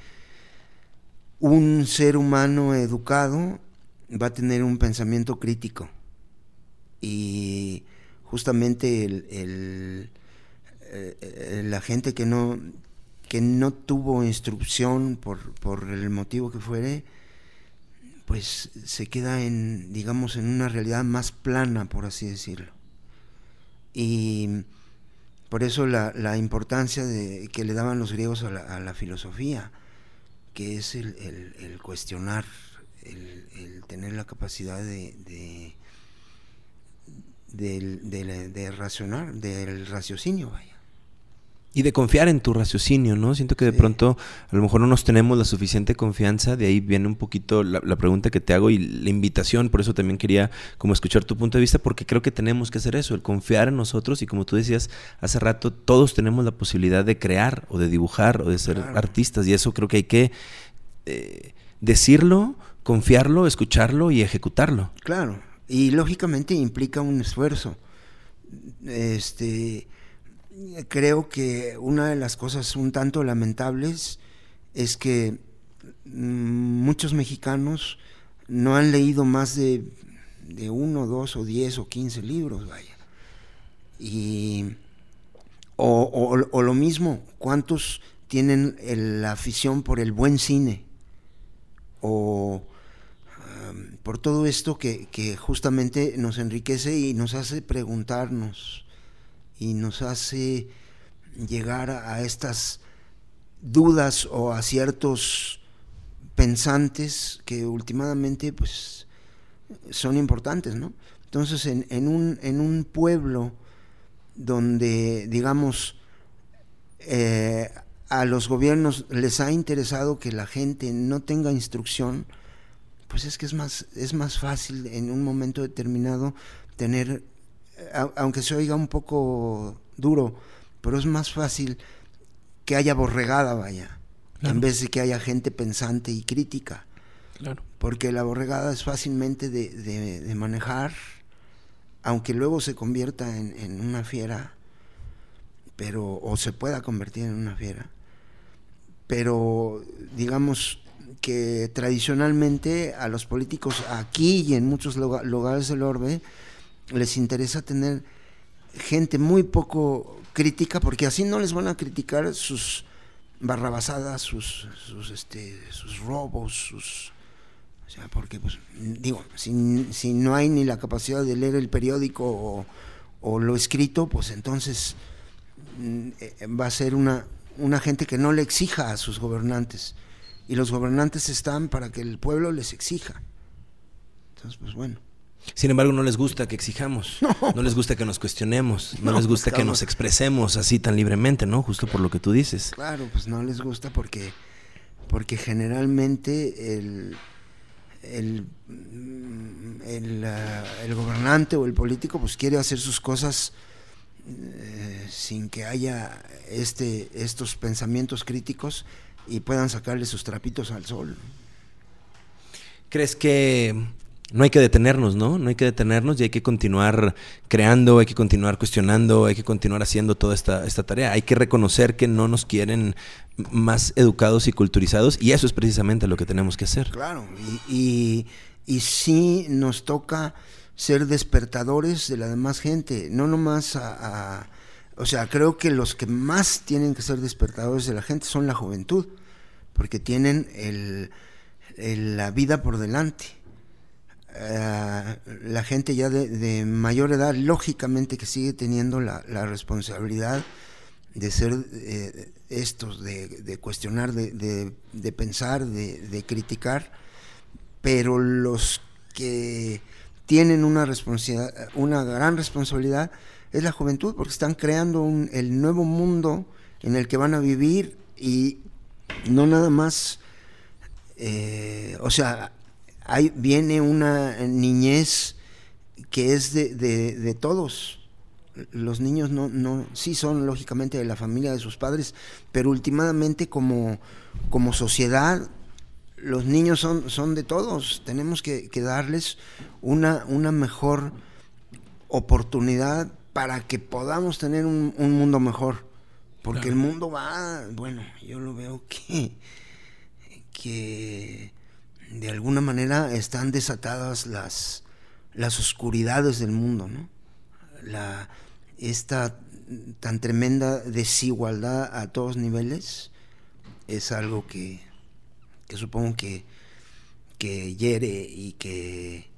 un ser humano educado va a tener un pensamiento crítico y justamente el, eh, la gente que no que no tuvo instrucción por, por el motivo que fuere, pues se queda en, digamos, en una realidad más plana, por así decirlo. Y por eso la, importancia de, que le daban los griegos a la, filosofía, que es el, cuestionar, el, tener la capacidad de, de, de, de racionar, del raciocinio, vaya y de confiar en tu raciocinio, ¿no? Siento que de pronto a lo mejor no nos tenemos la suficiente confianza, de ahí viene un poquito la, pregunta que te hago y la invitación, por eso también quería como escuchar tu punto de vista, porque creo que tenemos que hacer eso, el confiar en nosotros y como tú decías hace rato, todos tenemos la posibilidad de crear o de dibujar o de ser artistas y eso creo que hay que eh, decirlo, confiarlo, escucharlo y ejecutarlo. Claro, y lógicamente implica un esfuerzo. Este creo que una de las cosas un tanto lamentables es que mm, muchos mexicanos no han leído más de, uno, dos o diez o quince libros, vaya. Y, o, lo mismo, ¿cuántos tienen la afición por el buen cine? O por todo esto que justamente nos enriquece y nos hace preguntarnos y nos hace llegar a estas dudas o a ciertos pensantes que últimamente pues son importantes, ¿no? Entonces en, un, en un pueblo donde digamos eh, a los gobiernos les ha interesado que la gente no tenga instrucción, pues es que es más, es más fácil en un momento determinado tener aunque se oiga un poco duro, pero es más fácil que haya borregada, vaya, en vez de que haya gente pensante y crítica. Porque la borregada es fácilmente de, manejar, aunque luego se convierta en, una fiera, pero, o se pueda convertir en una fiera. Pero digamos que tradicionalmente a los políticos aquí y en muchos lugares del orbe, les interesa tener gente muy poco crítica, porque así no les van a criticar sus barrabasadas, sus, sus, este, sus robos, sus... O sea, porque, pues, digo, si, si no hay ni la capacidad de leer el periódico o, lo escrito, pues entonces mm, eh, va a ser una, una gente que no le exija a sus gobernantes. Y los gobernantes están para que el pueblo les exija. Entonces, pues bueno. Sin embargo, no les gusta que exijamos, no, les gusta que nos cuestionemos, no, les gusta que nos expresemos así tan libremente, ¿no? Justo por lo que tú dices. Claro, pues no les gusta porque, porque generalmente el, el, el, ah, gobernante o el político pues quiere hacer sus cosas eh, sin que haya este, estos pensamientos críticos y puedan sacarle sus trapitos al sol. ¿Crees que no hay que detenernos, ¿no? No hay que detenernos y hay que continuar creando, hay que continuar cuestionando, hay que continuar haciendo toda esta, esta tarea. Hay que reconocer que no nos quieren más educados y culturizados y eso es precisamente lo que tenemos que hacer. Claro, y, y, sí nos toca ser despertadores de la demás gente, no nomás a, O sea, creo que los que más tienen que ser despertadores de la gente son la juventud, porque tienen el, la vida por delante eh, la gente ya de, mayor edad, lógicamente que sigue teniendo la, responsabilidad de ser eh, estos, de, cuestionar, de, pensar, de, criticar, pero los que tienen una, responsabilidad, una gran responsabilidad es la juventud, porque están creando el nuevo mundo en el que van a vivir y no nada más, eh, o sea, viene una niñez que es de, todos. Los niños no, no, sí son lógicamente de la familia de sus padres, pero últimamente como, como sociedad los niños son, son de todos. Tenemos que, darles una, una mejor oportunidad para que podamos tener un, mundo mejor. Porque el mundo va, bueno, yo lo veo que, que de alguna manera están desatadas las, las oscuridades del mundo, ¿no? La, esta tan tremenda desigualdad a todos niveles es algo que, supongo que, que hiere y que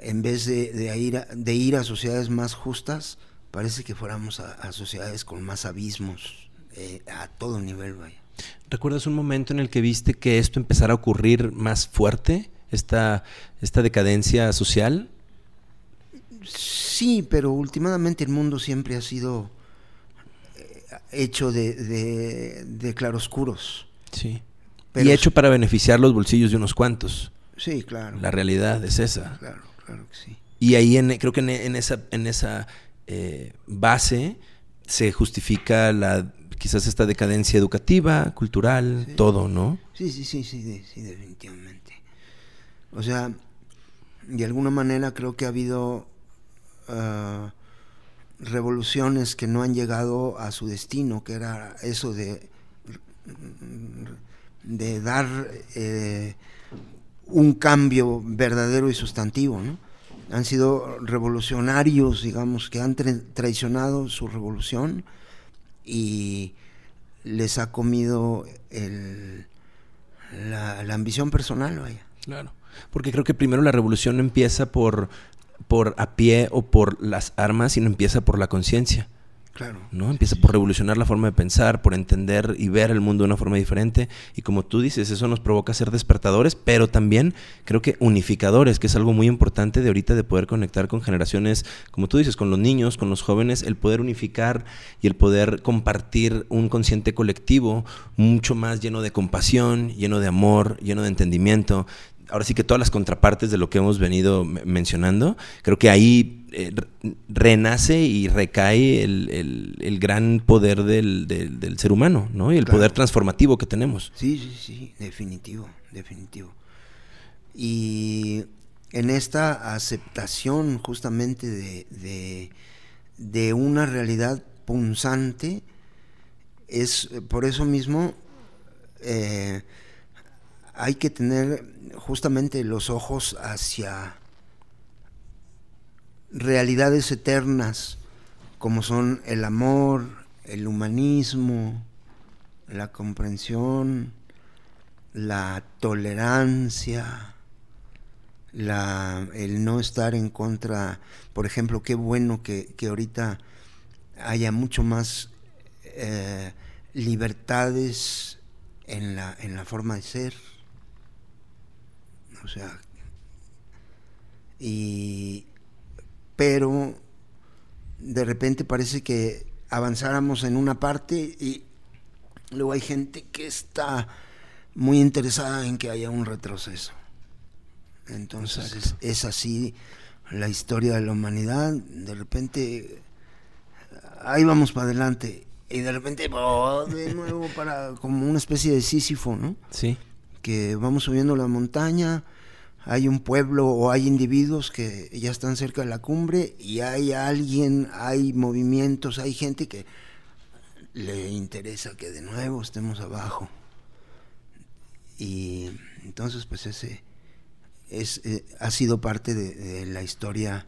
en vez de, ir, a, de ir a sociedades más justas, parece que fuéramos a, sociedades con más abismos eh, a todo nivel, vaya. ¿Recuerdas un momento en el que viste que esto empezara a ocurrir más fuerte, esta, esta decadencia social? Sí, pero últimamente el mundo siempre ha sido eh, hecho de, de, claroscuros. Sí. y hecho para beneficiar los bolsillos de unos cuantos. Sí, claro. La realidad es esa. Claro, claro que sí. Y ahí en, creo que en, esa, en esa eh, base se justifica la quizás esta decadencia educativa, cultural, todo, ¿no? Sí, sí, sí, sí, sí, definitivamente. O sea, de alguna manera creo que ha habido ah, revoluciones que no han llegado a su destino, que era eso de, de dar eh, un cambio verdadero y sustantivo, ¿no? Han sido revolucionarios, digamos, que han traicionado su revolución y les ha comido el, la, ambición personal, vaya. Claro, porque creo que primero la revolución no empieza por, por a pie o por las armas, sino empieza por la conciencia. Claro. ¿no? Empieza por revolucionar la forma de pensar, por entender y ver el mundo de una forma diferente. Y como tú dices, eso nos provoca ser despertadores, pero también creo que unificadores, que es algo muy importante de ahorita de poder conectar con generaciones, como tú dices, con los niños, con los jóvenes, el poder unificar y el poder compartir un consciente colectivo mucho más lleno de compasión, lleno de amor, lleno de entendimiento, ahora sí que todas las contrapartes de lo que hemos venido mencionando, creo que ahí eh, renace y recae el, gran poder del, ser humano, ¿no? Y el poder transformativo que tenemos. Sí, sí, sí, definitivo, definitivo. Y en esta aceptación justamente de, de una realidad punzante, es por eso mismo eh, hay que tener justamente los ojos hacia realidades eternas como son el amor, el humanismo, la comprensión, la tolerancia, la, el no estar en contra, por ejemplo, qué bueno que, ahorita haya mucho más eh, libertades en la, en la forma de ser o sea, y, pero de repente parece que avanzáramos en una parte y luego hay gente que está muy interesada en que haya un retroceso. Entonces es, así la historia de la humanidad. De repente ahí vamos para adelante y de repente oh, de nuevo para como una especie de Sísifo, ¿no? Sí. Que vamos subiendo la montaña hay un pueblo o hay individuos que ya están cerca de la cumbre y hay alguien, hay movimientos, hay gente que le interesa que de nuevo estemos abajo. Y entonces pues ese es, eh, ha sido parte de, la historia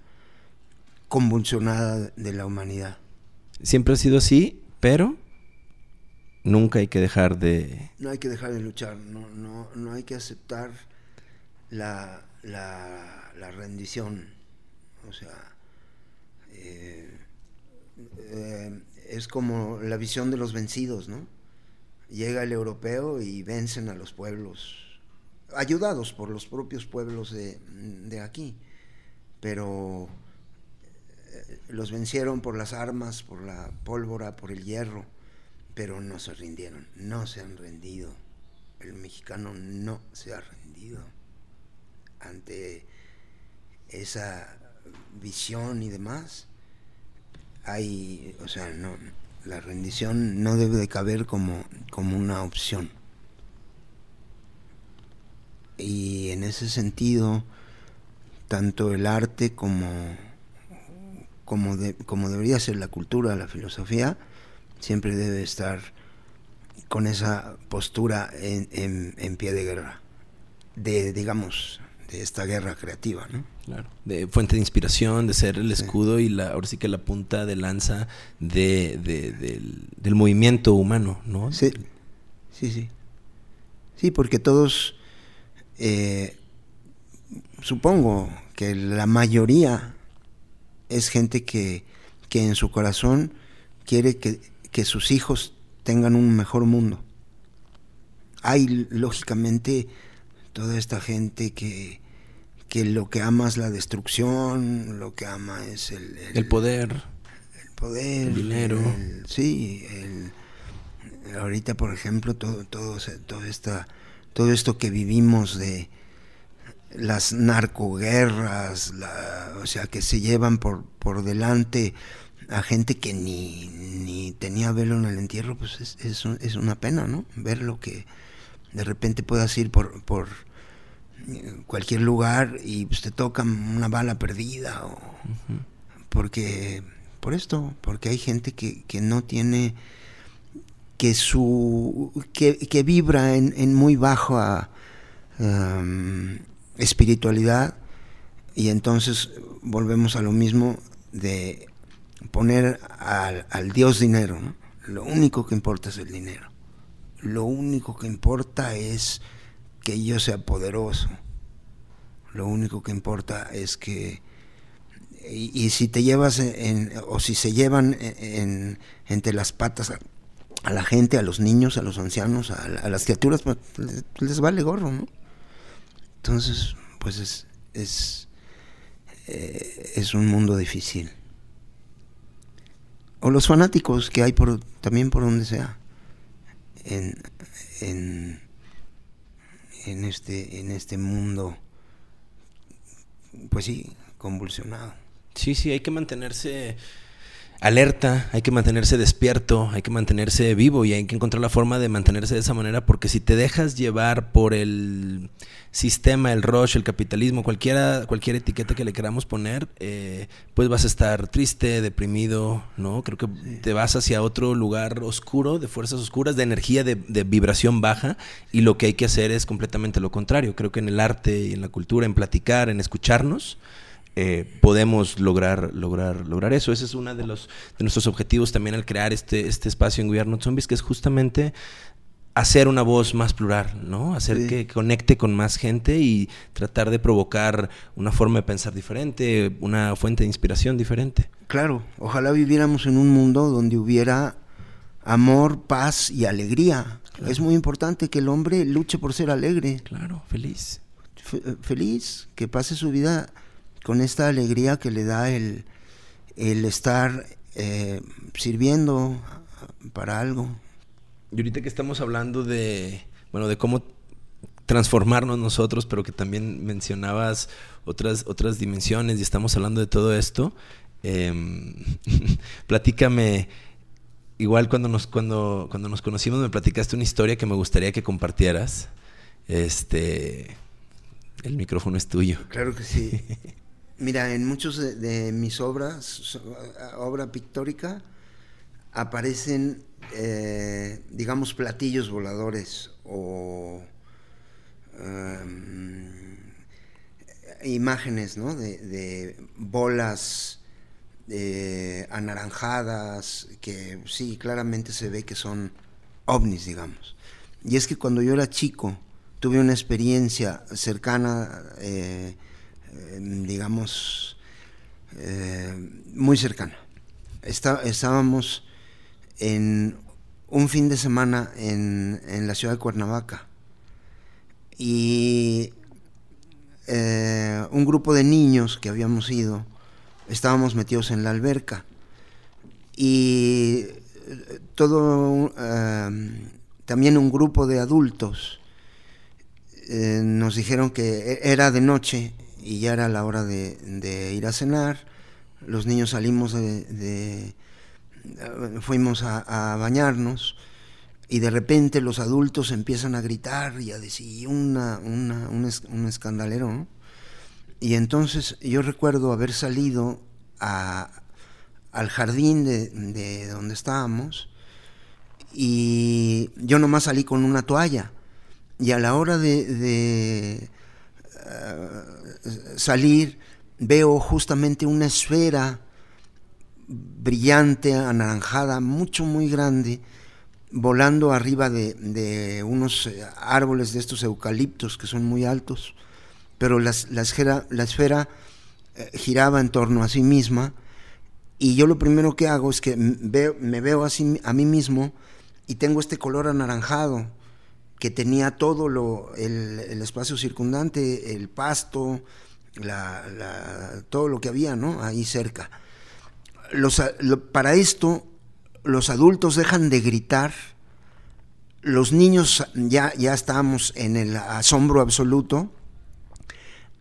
convulsionada de la humanidad. Siempre ha sido así, pero nunca hay que dejar de... No hay que dejar de luchar, no, no, no hay que aceptar la, la, rendición. O sea, eh, eh, es como la visión de los vencidos, ¿no? Llega el europeo y vencen a los pueblos, ayudados por los propios pueblos de, de aquí, pero eh, los vencieron por las armas, por la pólvora, por el hierro, pero no se rindieron, no se han rendido. El mexicano no se ha rendido ante esa visión y demás. Hay, o sea, no, la rendición no debe de caber como, como una opción. Y en ese sentido, tanto el arte como, como, como debería ser la cultura, la filosofía, siempre debe estar con esa postura en, en pie de guerra, de, digamos, de esta guerra creativa, ¿no? Claro. De fuente de inspiración, de ser el escudo y la, ahora sí que la punta de lanza de, del, movimiento humano, ¿no? Sí, sí, sí. Sí, porque todos, eh, supongo que la mayoría es gente que, que en su corazón quiere que, que sus hijos tengan un mejor mundo. Hay, lógicamente, toda esta gente que, que lo que ama es la destrucción, lo que ama es el, el, poder. El poder. El dinero. sí, ahorita por ejemplo todo, todo, todo, esta, todo esto que vivimos de las narcoguerras, o sea, que se llevan por, por delante a gente que ni, ni tenía velo en el entierro, pues es, es, es una pena, ¿no? Ver lo que de repente puedas ir por, por cualquier lugar y pues, te toca una bala perdida o porque por esto porque hay gente que, que no tiene que su que, que vibra en, en, muy baja um, espiritualidad y entonces volvemos a lo mismo de poner al, al dios dinero ¿no? lo único que importa es el dinero lo único que importa es que yo sea poderoso. Lo único que importa es que y, si te llevas en, o si se llevan en, entre las patas a, la gente, a los niños, a los ancianos, a, las criaturas, pues les, vale gorro, ¿no? Entonces, pues es es, eh, es un mundo difícil. O los fanáticos que hay por también por donde sea. En, en en este, en este mundo, pues sí, convulsionado. Sí, sí, hay que mantenerse alerta, hay que mantenerse despierto, hay que mantenerse vivo y hay que encontrar la forma de mantenerse de esa manera porque si te dejas llevar por el sistema, el rush, el capitalismo, cualquiera, cualquier etiqueta que le queramos poner, eh, pues vas a estar triste, deprimido, ¿no? Creo que te vas hacia otro lugar oscuro, de fuerzas oscuras, de energía, de, de vibración baja y lo que hay que hacer es completamente lo contrario. Creo que en el arte y en la cultura, en platicar, en escucharnos, eh, podemos lograr, lograr, lograr eso. Ese es uno de, los, de nuestros objetivos también al crear este, este espacio en Gobierno Zombies, que es justamente hacer una voz más plural, ¿no? Hacer que conecte con más gente y tratar de provocar una forma de pensar diferente, una fuente de inspiración diferente. Claro, ojalá viviéramos en un mundo donde hubiera amor, paz y alegría. Es muy importante que el hombre luche por ser alegre. Claro, feliz. feliz, que pase su vida con esta alegría que le da el, el estar eh, sirviendo para algo. Y ahorita que estamos hablando de, bueno, de cómo transformarnos nosotros, pero que también mencionabas otras, otras dimensiones y estamos hablando de todo esto, em, platícame, igual cuando nos, cuando, cuando nos conocimos me platicaste una historia que me gustaría que compartieras. Este, El micrófono es tuyo. Claro que sí. Mira, en muchos de, mis obras, obra pictórica, aparecen, eh, digamos, platillos voladores o em, imágenes, ¿no? De, bolas eh, anaranjadas, que sí, claramente se ve que son ovnis, digamos. Y es que cuando yo era chico, tuve una experiencia cercana, eh, digamos, eh, muy cercana. estábamos en un fin de semana en, la ciudad de Cuernavaca y eh, un grupo de niños que habíamos ido, estábamos metidos en la alberca y todo, también un grupo de adultos eh, nos dijeron que e-, era de noche y ya era la hora de, ir a cenar. Los niños salimos de, fuimos a, bañarnos y de repente los adultos empiezan a gritar y a decir una, un, escandalero. Y entonces yo recuerdo haber salido al jardín de, de donde estábamos y yo nomás salí con una toalla y a la hora de, eh, salir veo justamente una esfera brillante, anaranjada, mucho, muy grande, volando arriba de, unos eh, árboles de estos eucaliptos que son muy altos, pero la, esfera, la esfera eh, giraba en torno a sí misma y yo lo primero que hago es que veo, me veo así a mí mismo y tengo este color anaranjado que tenía todo lo, el, espacio circundante, el pasto, todo lo que había ¿no? ahí cerca. Los, para esto, los adultos dejan de gritar, los niños ya, ya estábamos en el asombro absoluto,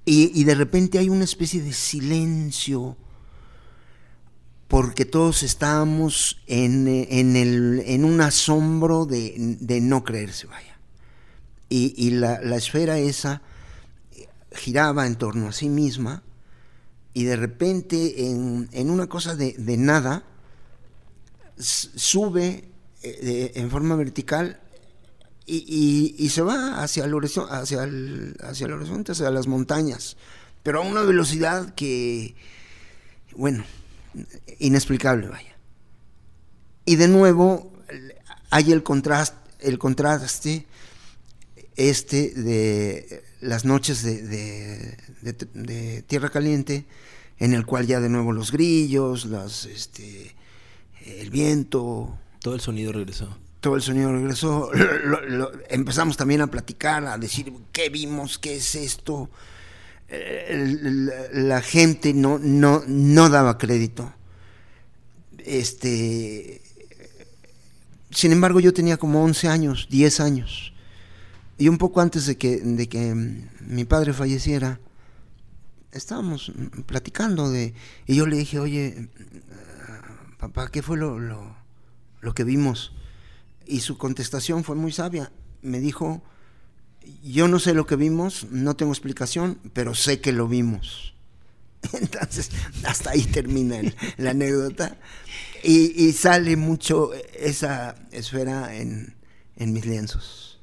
y, de repente hay una especie de silencio, porque todos estábamos en, en, el, en un asombro de, de no creerse, vaya. Y, la, esfera esa giraba en torno a sí misma y de repente en, una cosa de, nada sube eh, en forma vertical y, se va hacia el, horizonte, hacia, hacia el horizonte, hacia las montañas, pero a una velocidad que, bueno, inexplicable, vaya. Y de nuevo hay el contraste, el contraste este de las noches de, Tierra Caliente, en el cual ya de nuevo los grillos, las, este, el viento. Todo el sonido regresó. Todo el sonido regresó. empezamos también a platicar, a decir qué vimos, qué es esto. la, gente no, no, no daba crédito. Este, sin embargo, yo tenía como 11 años, 10 años. Y un poco antes de que, de que mi padre falleciera, estábamos platicando de... Y yo le dije, oye, papá, ¿qué fue lo, lo, que vimos? Y su contestación fue muy sabia. Me dijo, yo no sé lo que vimos, no tengo explicación, pero sé que lo vimos. Entonces, hasta ahí termina la anécdota. Y, y, sale mucho esa esfera en, en mis lienzos.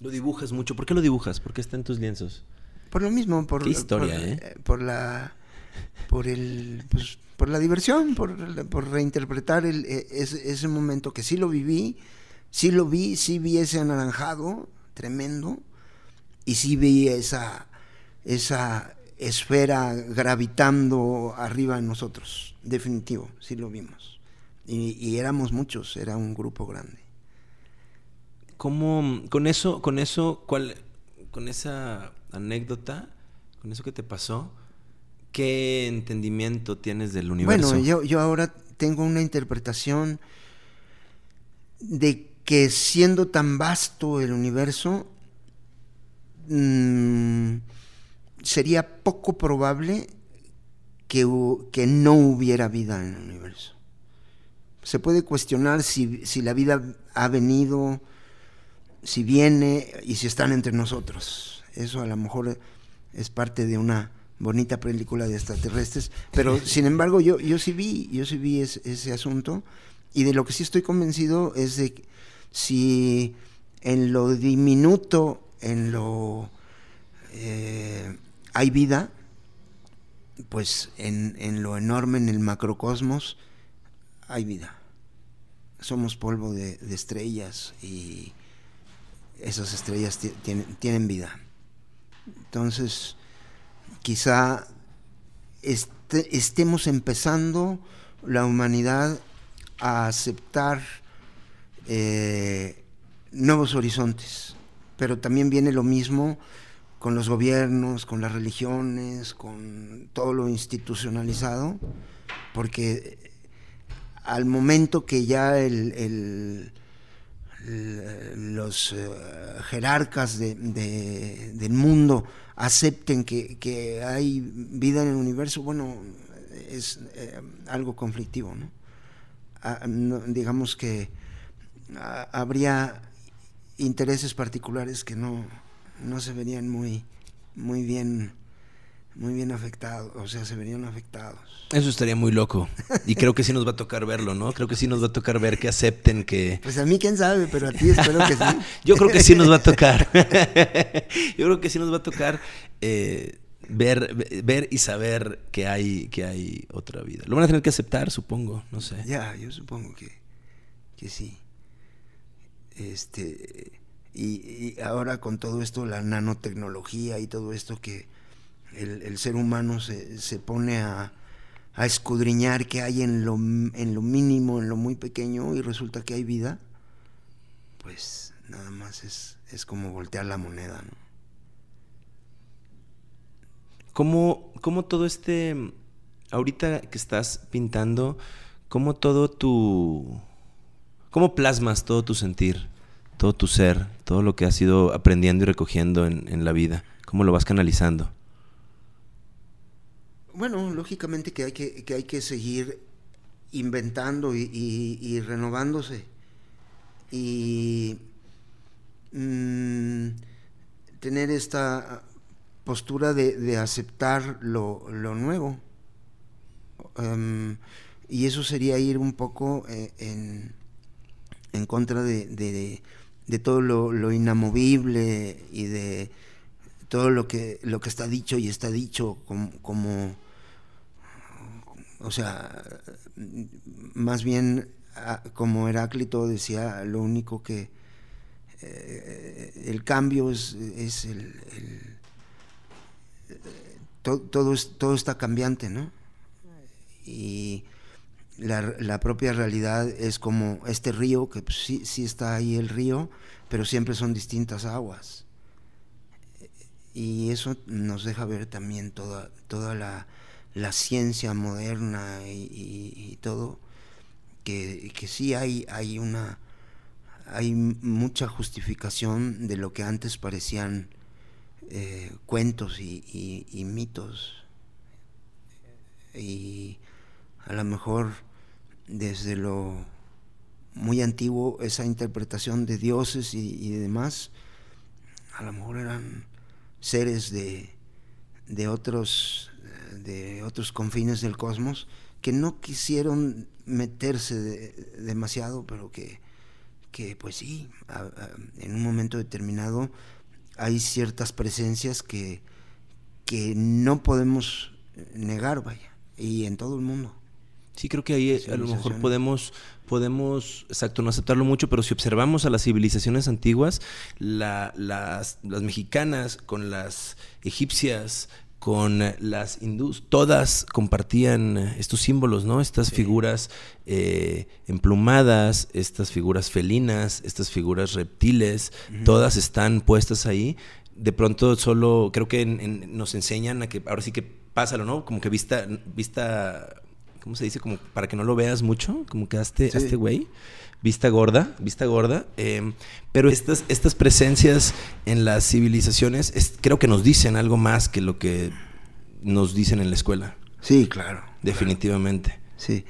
Lo dibujas mucho. ¿Por qué lo dibujas? ¿Por qué está en tus lienzos? Por lo mismo, por, ¿Qué historia, por, ¿eh? por la por el pues, por la diversión, por, por reinterpretar el, e, ese, ese, momento que sí lo viví, sí lo vi, sí vi ese anaranjado tremendo y sí vi esa esa esfera gravitando arriba de nosotros, definitivo, sí lo vimos. y éramos muchos, era un grupo grande. ¿Cómo, con eso, con eso, cuál, con esa anécdota, con eso que te pasó, qué entendimiento tienes del universo? Bueno, yo, ahora tengo una interpretación de que siendo tan vasto el universo, mm, sería poco probable que, que, no hubiera vida en el universo. Se puede cuestionar si, si la vida ha venido si viene y si están entre nosotros. Eso a lo mejor es parte de una bonita película de extraterrestres, pero sin embargo yo, yo sí vi, yo sí vi ese asunto y de lo que sí estoy convencido es de que si en lo diminuto, en lo eh, hay vida, pues en, en, lo enorme, en el macrocosmos, hay vida. Somos polvo de, estrellas y esas estrellas tienen, tienen vida. Entonces, quizá este, estemos empezando la humanidad a aceptar eh, nuevos horizontes, pero también viene lo mismo con los gobiernos, con las religiones, con todo lo institucionalizado, porque al momento que ya el, los eh, jerarcas del mundo acepten que, hay vida en el universo, bueno, es eh, algo conflictivo, ah, ¿no? digamos que ah, habría intereses particulares que no, no se verían muy, muy bien muy bien afectados, o sea, se verían afectados. Eso estaría muy loco. Y creo que sí nos va a tocar verlo, ¿no? Creo que sí nos va a tocar ver que acepten que... Pues a mí quién sabe, pero a ti espero que sí. Yo creo que sí nos va a tocar. Yo creo que sí nos va a tocar eh, ver, ver y saber que hay, que hay otra vida. Lo van a tener que aceptar, supongo, no sé. Ya, yo supongo que, que sí. Este y, ahora con todo esto, la nanotecnología y todo esto que el, ser humano se, se pone a, a, escudriñar qué hay en lo, en lo mínimo, en lo muy pequeño, y resulta que hay vida, pues nada más es, es como voltear la moneda. ¿no? ¿Cómo, ¿Cómo todo este, ahorita que estás pintando, cómo todo tu, cómo plasmas todo tu sentir? todo tu ser, todo lo que has ido aprendiendo y recogiendo en, la vida? ¿Cómo lo vas canalizando? Bueno, lógicamente que hay que, hay que seguir inventando y, renovándose. Y mm, tener esta postura de, aceptar lo, nuevo. Em, y eso sería ir un poco eh, en, en, contra de, de todo lo, inamovible y de todo lo que, lo que está dicho y está dicho como, o sea, más bien como Heráclito decía, lo único que eh, el cambio es, es el, todo, todo, todo, está cambiante, ¿no? Y la, propia realidad es como este río, que pues, sí, sí está ahí el río, pero siempre son distintas aguas. Y eso nos deja ver también toda, toda la, ciencia moderna y, todo, que, que, sí hay, hay una hay mucha justificación de lo que antes parecían eh, cuentos y, y mitos. Y a lo mejor desde lo muy antiguo esa interpretación de dioses y, demás, a lo mejor eran seres de, de, otros, de otros confines del cosmos que no quisieron meterse demasiado, pero que, que pues sí, en un momento determinado hay ciertas presencias que, que no podemos negar, vaya, y en todo el mundo. Sí, creo que ahí a lo mejor podemos, podemos, exacto, no aceptarlo mucho, pero si observamos a las civilizaciones antiguas, las, las mexicanas con las egipcias, con las hindús, todas compartían estos símbolos, ¿no? Estas figuras eh, emplumadas, estas figuras felinas, estas figuras reptiles, todas están puestas ahí. De pronto solo creo que nos enseñan a que ahora sí que pásalo, ¿no? Como que vista, vista ¿cómo se dice? Como para que no lo veas mucho, como que a este, este güey, vista gorda, vista gorda. Em, pero estas, estas presencias en las civilizaciones creo que nos dicen algo más que lo que nos dicen en la escuela. Sí, claro. Definitivamente. Sí.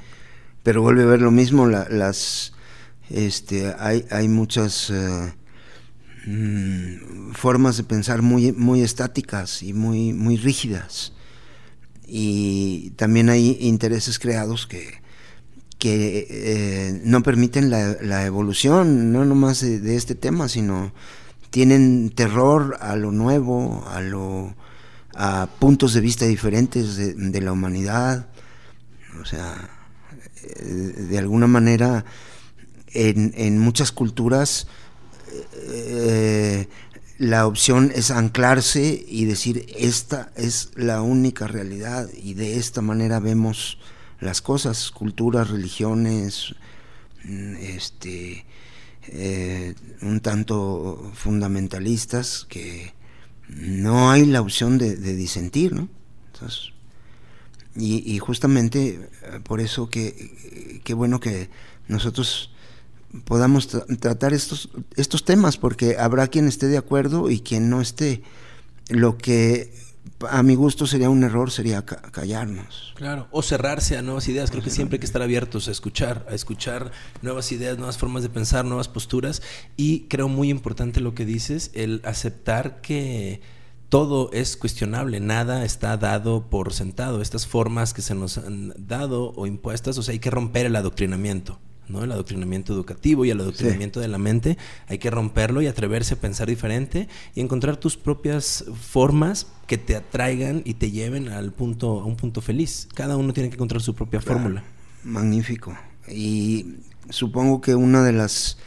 Pero vuelve a ver lo mismo, las este hay, hay muchas eh, mm, formas de pensar muy, muy estáticas y muy, muy rígidas. Y también hay intereses creados que, que eh, no permiten la, evolución, no nomás de, este tema, sino tienen terror a lo nuevo, a lo a puntos de vista diferentes de, la humanidad. O sea, eh, de alguna manera, en, muchas culturas, eh, la opción es anclarse y decir, esta es la única realidad y de esta manera vemos las cosas, culturas, religiones, mm, este, eh, un tanto fundamentalistas que no hay la opción de, disentir, ¿no? y, justamente eh, por eso que qué bueno que nosotros podamos tratar estos, estos temas, porque habrá quien esté de acuerdo y quien no esté. Lo que a mi gusto sería un error, sería callarnos. Claro, o cerrarse a nuevas ideas. Creo que siempre hay que estar abiertos a escuchar, a escuchar nuevas ideas, nuevas formas de pensar, nuevas posturas. Y creo muy importante lo que dices, el aceptar que todo es cuestionable, nada está dado por sentado. Estas formas que se nos han dado o impuestas, o sea, hay que romper el adoctrinamiento. ¿No? El adoctrinamiento educativo y el adoctrinamiento de la mente. Hay que romperlo y atreverse a pensar diferente y encontrar tus propias formas que te atraigan y te lleven al punto, a un punto feliz. Cada uno tiene que encontrar su propia fórmula. Magnífico. Y supongo que una de las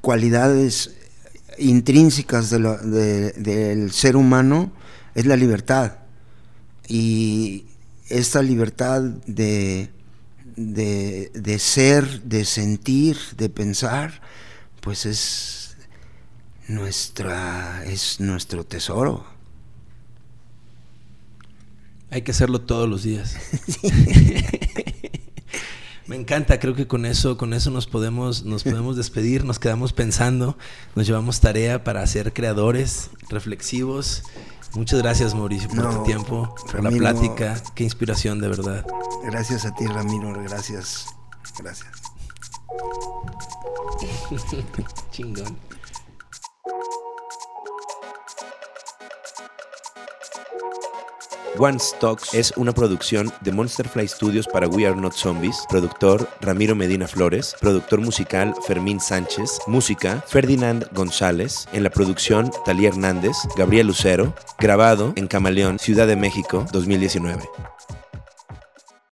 cualidades intrínsecas del ser humano es la libertad. Y esta libertad de de, ser, de sentir, de pensar, pues es nuestra es nuestro tesoro. Hay que hacerlo todos los días. Me encanta, creo que con eso, con eso nos podemos, nos podemos despedir, nos quedamos pensando, nos llevamos tarea para ser creadores, reflexivos Muchas gracias, Mauricio, por tu tiempo, por la plática. Qué inspiración, de verdad. Gracias a ti, Ramiro. Gracias. Gracias. Chingón. One Stocks es una producción de Monsterfly Studios para We Are Not Zombies, productor Ramiro Medina Flores, productor musical Fermín Sánchez, música Ferdinand González, en la producción Talía Hernández, Gabriel Lucero, grabado en Camaleón, Ciudad de México, 2019.